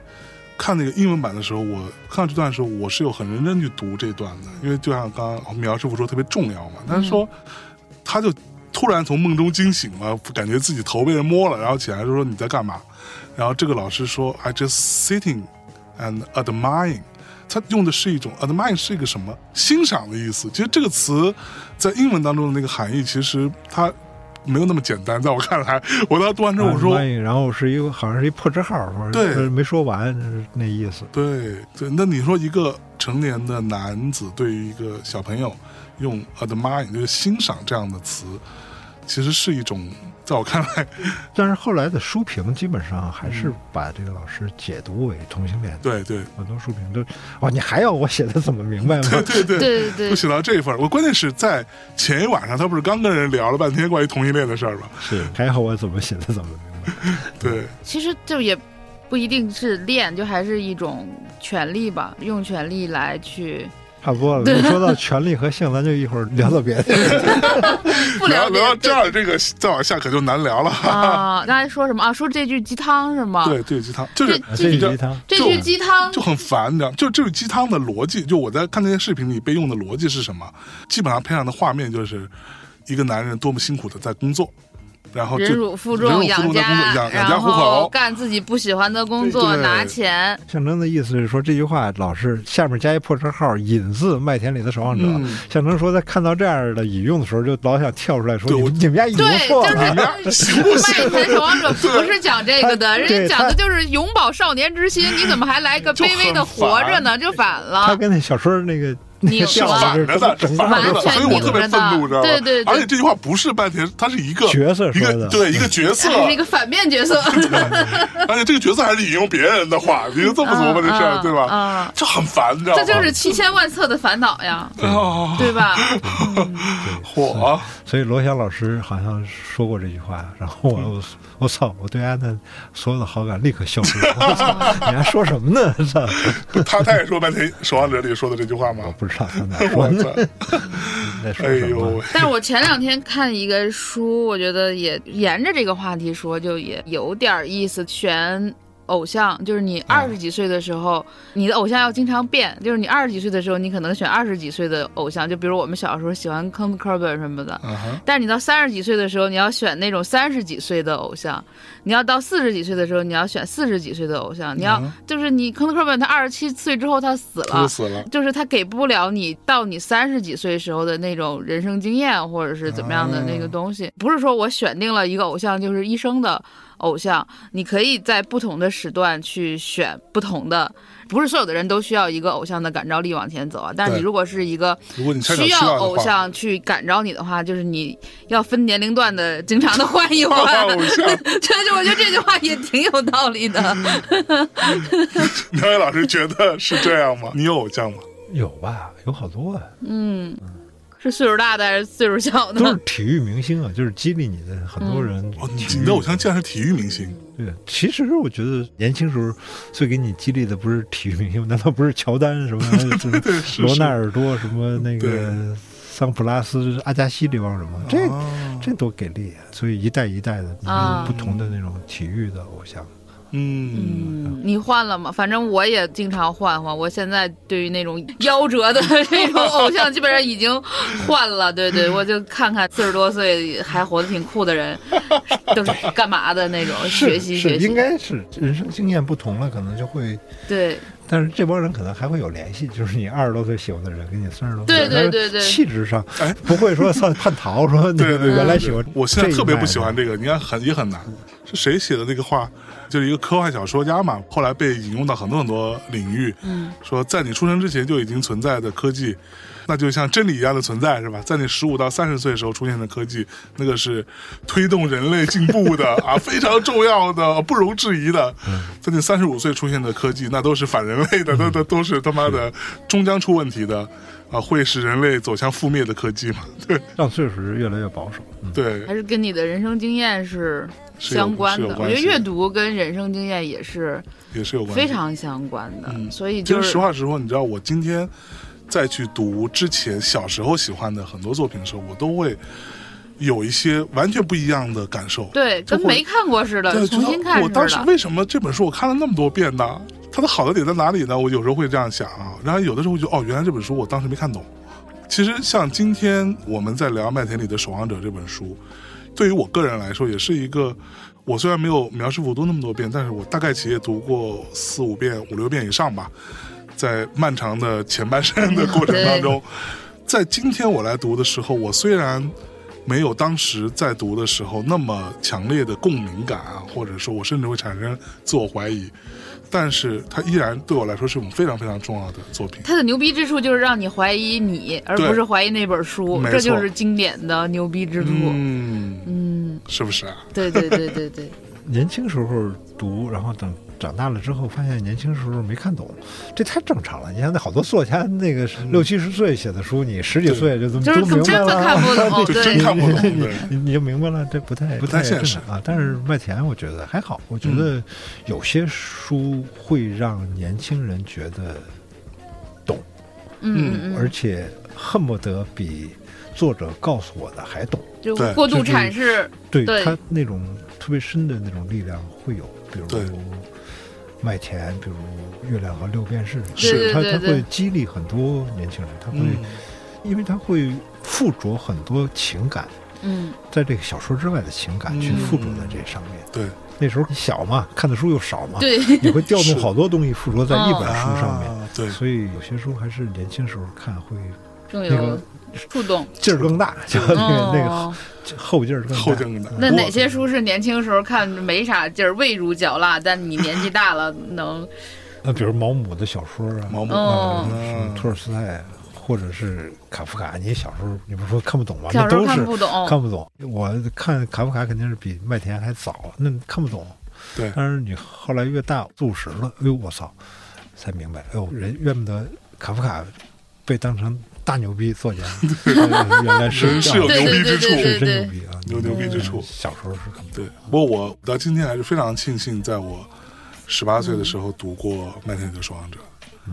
看那个英文版的时候，我看到这段的时候，我是有很认真去读这段的，因为就像刚刚苗师傅说，特别重要嘛。他说，他就突然从梦中惊醒了，感觉自己头被人摸了，然后起来就说你在干嘛？然后这个老师说，I just sitting and admiring。他用的是一种 admire 是一个什么欣赏的意思。其实这个词在英文当中的那个含义，其实它没有那么简单。在我看来，我当时读完之后，我说然后是一个好像是一破折号，说对是没说完是那意思。对对，那你说一个成年的男子对于一个小朋友用 admire 就是欣赏这样的词，其实是一种，在我看来，但是后来的书评基本上还是把这个老师解读为同性恋，对对很多书评都哇，你还要我写的怎么明白吗？对 对对。对对写到这一份儿，我关键是在前一晚上，他不是刚跟人聊了半天关于同性恋的事儿吗？是还好我怎么写的怎么明白？对，其实就也不一定是恋，就还是一种权利吧，用权利来去差不多了。你说到权力和性，咱就一会儿聊到别的。不聊聊到这样，这个再往下可就难聊了。啊。刚才说什么啊？说这句鸡汤是吗？对，这句鸡汤就是这句鸡汤，这句鸡汤就很烦，你知道，就这句鸡汤的逻辑，就我在看那些视频里被用的逻辑是什么？基本上配上的画面就是一个男人多么辛苦的在工作，然后忍辱负重养家，养养家然糊口后干自己不喜欢的工作拿钱。象征的意思是说这句话老是下面加一破折号，引自《麦田里的守望者》嗯象征说在看到这样的引用的时候，就老想跳出来说：“对我你们你们家引用对，错就是 了。麦田守望者 不是讲这个的，人家讲的就是永葆少年之心。你怎么还来个卑微的活着呢？就反了。他跟那小说那个拧调了子是反着的，整反着的，所以我特别愤怒，知道吗？对对对而且这句话不是半天，他是一个角色一个对一个角色，一个反面角色，而且这个角色还是引用别人的话，你就这么琢磨这事儿，嗯对吧？啊，这很烦，你知道吗？这就是七千万册的烦恼呀，啊，对吧？火，所以罗翔老师好像说过这句话，然后我我我操，我对安的所有的好感立刻消失了。你还说什么呢？操，他他也说半天《守望者》里说的这句话吗？不知道他哪 我说呢，操！在说哎什么呦喂，但是我前两天看一个书，我觉得也沿着这个话题说，就也有点意思。选偶像，就是你二十几岁的时候，你的偶像要经常变。就是你二十几岁的时候，你可能选二十几岁的偶像，就比如我们小时候喜欢坑科本什么的。但是你到三十几岁的时候，你要选那种三十几岁的偶像；你要到四十几岁的时候，你要选四十几岁的偶像。你要、嗯就是你坑科本，他二十七岁之后他死了，死了。就是他给不了你到你三十几岁时候的那种人生经验，或者是怎么样的那个东西。不是说我选定了一个偶像就是一生的偶像，你可以在不同的时段去选不同的。不是所有的人都需要一个偶像的感召力往前走啊，但是你如果是一个如果你需需要偶像去感召你的话，就是你要分年龄段的，经常的换一换换。偶像，就是我觉得这句话也挺有道理的。苗伟老师觉得是这样吗？你有偶像吗？有吧？有好多啊，嗯，是岁数大的还是岁数小的都是？体育明星啊，就是激励你的很多人。哦，你你的偶像竟然是体育明星，对，其实我觉得年轻时候最给你激励的不是体育明星，难道不是乔丹什么 罗纳尔多什么那个桑普拉斯、阿加西这帮人吗？这哦这多给力啊！所以一代一代的你啊有不同的那种体育的偶像。嗯，嗯，你换了吗？反正我也经常换换。我现在对于那种夭折的那种 偶像，基本上已经换了。对对，我就看看四十多岁还活得挺酷的人，都是干嘛的那种，学习学习。应该是人生经验不同了，可能就会。对但是这帮人可能还会有联系，就是你二十多岁喜欢的人，跟你三十多岁，对对对对气质上哎不会说算叛逃，说那个对对对原来喜欢。我现在特别不喜欢。这个，你看很也很难。是谁写的那个话？就是一个科幻小说家嘛，后来被引用到很多很多领域。嗯，说在你出生之前就已经存在的科技，那就像真理一样的存在，是吧？在你十五到三十岁时候出现的科技，那个是推动人类进步的啊，非常重要的，不容置疑的。在你三十五岁出现的科技，那都是反人类的，那都都是他妈的终将出问题的啊，会使人类走向覆灭的科技嘛？对让岁数是越来越保守。嗯对还，是跟你的人生经验是相关的。我觉得阅读跟人生经验也是也是有关。非常相关的，嗯所以其实就是实话实说，你知道，我今天再去读之前小时候喜欢的很多作品的时候，我都会有一些完全不一样的感受。对，跟没看过似的，对，重新看我当时。为什么这本书我看了那么多遍呢？它的好的点在哪里呢？我有时候会这样想啊，然后有的时候就哦，原来这本书我当时没看懂。其实像今天我们在聊《麦田里的守望者》这本书，对于我个人来说，也是一个我虽然没有苗师傅读那么多遍，但是我大概其也读过四五遍、五六遍以上吧。在漫长的前半生的过程当中，在今天我来读的时候，我虽然没有当时在读的时候那么强烈的共鸣感啊，或者说我甚至会产生自我怀疑，但是它依然对我来说是一种非常非常重要的作品。它的牛逼之处就是让你怀疑你，而不是怀疑那本书，这就是经典的牛逼之处。嗯，嗯，是不是啊？对对对对对，年轻时候读，然后等长大了之后，发现年轻时候没看懂，这太正常了。你看那好多作家，那个六七十岁写的书，你十几岁就都就是都明白了，看不懂 就对真看不懂。你对，你你就明白了，这不太不太现实啊。但是麦田，我觉得还好，我觉得有些书会让年轻人觉得懂，嗯而且恨不得比作者告诉我的还懂。就对过度就是阐释，对对他那种特别深的那种力量会有，比如对麦田，比如月亮和六便士，是。他他对对对会激励很多年轻人，他会，嗯，因为他会附着很多情感，嗯。在这个小说之外的情感去嗯附着在这上面。对，那时候小嘛，看的书又少嘛，对，你会调动好多东西附着在一本书上面，啊对，所以有些书还是年轻时候看会更有那个触动。劲儿更大，就那个那个哦，后劲儿更大。后劲更大。那哪些书是年轻时候看没啥劲儿，味如嚼蜡，但你年纪大了能那比如毛姆的小说啊，毛姆哦嗯托尔斯泰或者是卡夫卡，你小时候你不是说看不懂吗？小时候那都是看不懂？看不懂。我看卡夫卡肯定是比麦田还早，那看不懂。对，但是你后来越大，四五十了，哎呦我操，才明白，哎呦人怨不得卡夫卡被当成大牛逼作家，呃 原来是是有牛逼之处。是真牛逼啊，有牛逼之处。小时候是看不。对，不过我到今天还是非常庆幸，在我十八岁的时候读过《麦田里的守望者》。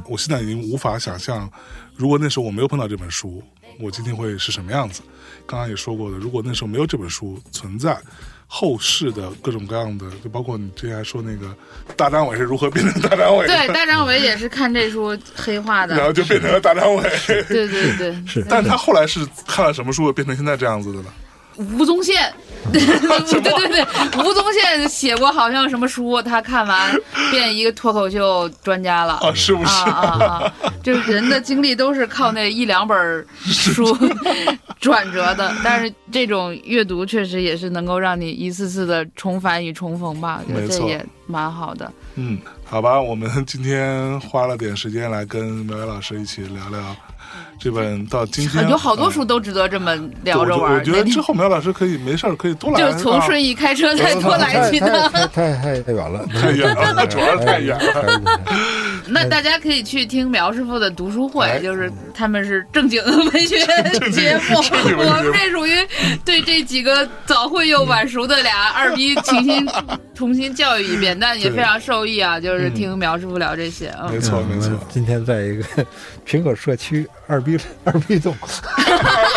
我现在已经无法想象，如果那时候我没有碰到这本书，我今天会是什么样子。刚刚也说过的，如果那时候没有这本书存在，后世的各种各样的，就包括你之前还说那个大张伟是如何变成大张伟的，对，大张伟也是看这书黑化的 然。后就变成了大张伟。对对对，是但他后来是看了什么书变成现在这样子的呢？吴宗宪，对对对，吴宗宪写过好像什么书，他看完变一个脱口秀专家了。啊，是不是？啊啊啊！就是人的经历都是靠那一两本书 转折的，但是这种阅读确实也是能够让你一次次的重返与重逢吧，我觉得这也蛮好的。嗯，好吧，我们今天花了点时间来跟苗苗老师一起聊聊这本到今天 有好多呃书都值得这么聊着玩儿。我觉得之后苗老师可以没事儿可以多来，就从啊顺义开车再 多来几趟。太太太太远了，太远了主要是太远了。那大家可以去听苗师傅的读书会，哎就是他们是正经文学节目，正经文学节目我们这属于对这几个早会又晚熟的俩二逼重新重新教育一遍，但也非常受益啊，就是听苗师傅聊这些啊。没错嗯没错今天在一个苹果社区二逼二逼洞，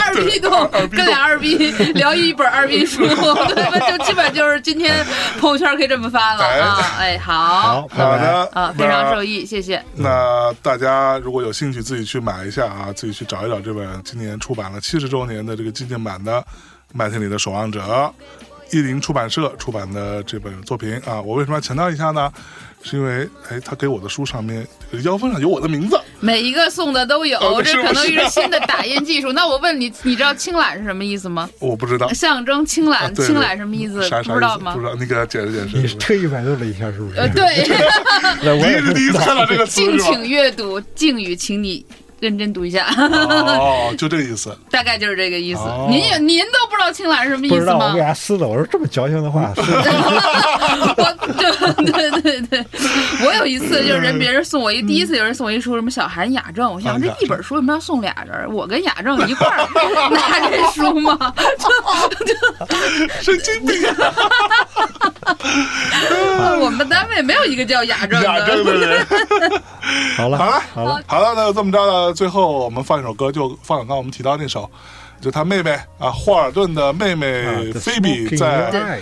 二逼洞 跟俩二逼聊一本二逼书，对，就基本就是今天朋友圈可以这么发了啊！哎，好好，拜拜。好的啊，非常受益，谢谢。那大家如果有兴趣，自己去买一下啊，自己去找一找这本今年出版了七十周年的这个纪念版的《麦田里的守望者》，译林出版社出版的这本作品啊。我为什么要强调一下呢？是因为哎，他给我的书上面腰封上有我的名字，每一个送的都有哦，这可能是新的打印技术。那我问你，你知道青懒是什么意思吗？我不知道。象征青啊览，对青览什么意思？啥啥不知道吗不？知道，你给他解释解释你释。特意百度了一下，是不是？呃，对，那我第一也 是第一次看到这个词敬？请阅读，敬语，请你认真读一下，哦，就这个意思。大概就是这个意思哦。您也您都不知道青兰是什么意思不知道，我吗给？他撕了。我说这么矫情的话，我对对对对，我有一次就是人别人送我一，第一次有人送我一书，什么小韩雅正，我想这一本书为什么要送俩人？我跟雅正一块儿 拿这书吗？神经病，我们单位没有一个叫雅正雅正的。好了，好了好了，好了，那就这么着呢。最后我们放一首歌，就放刚刚我们提到那首，就他妹妹啊，霍尔顿的妹啊妹菲比在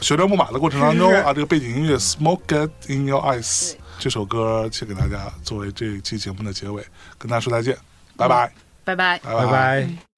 旋转木马的过程当中啊，这个背景音乐《Smoke It in Your Eyes》这首歌，献给大家作为这一期节目的结尾，跟大家说再见，拜拜，拜拜。拜拜拜。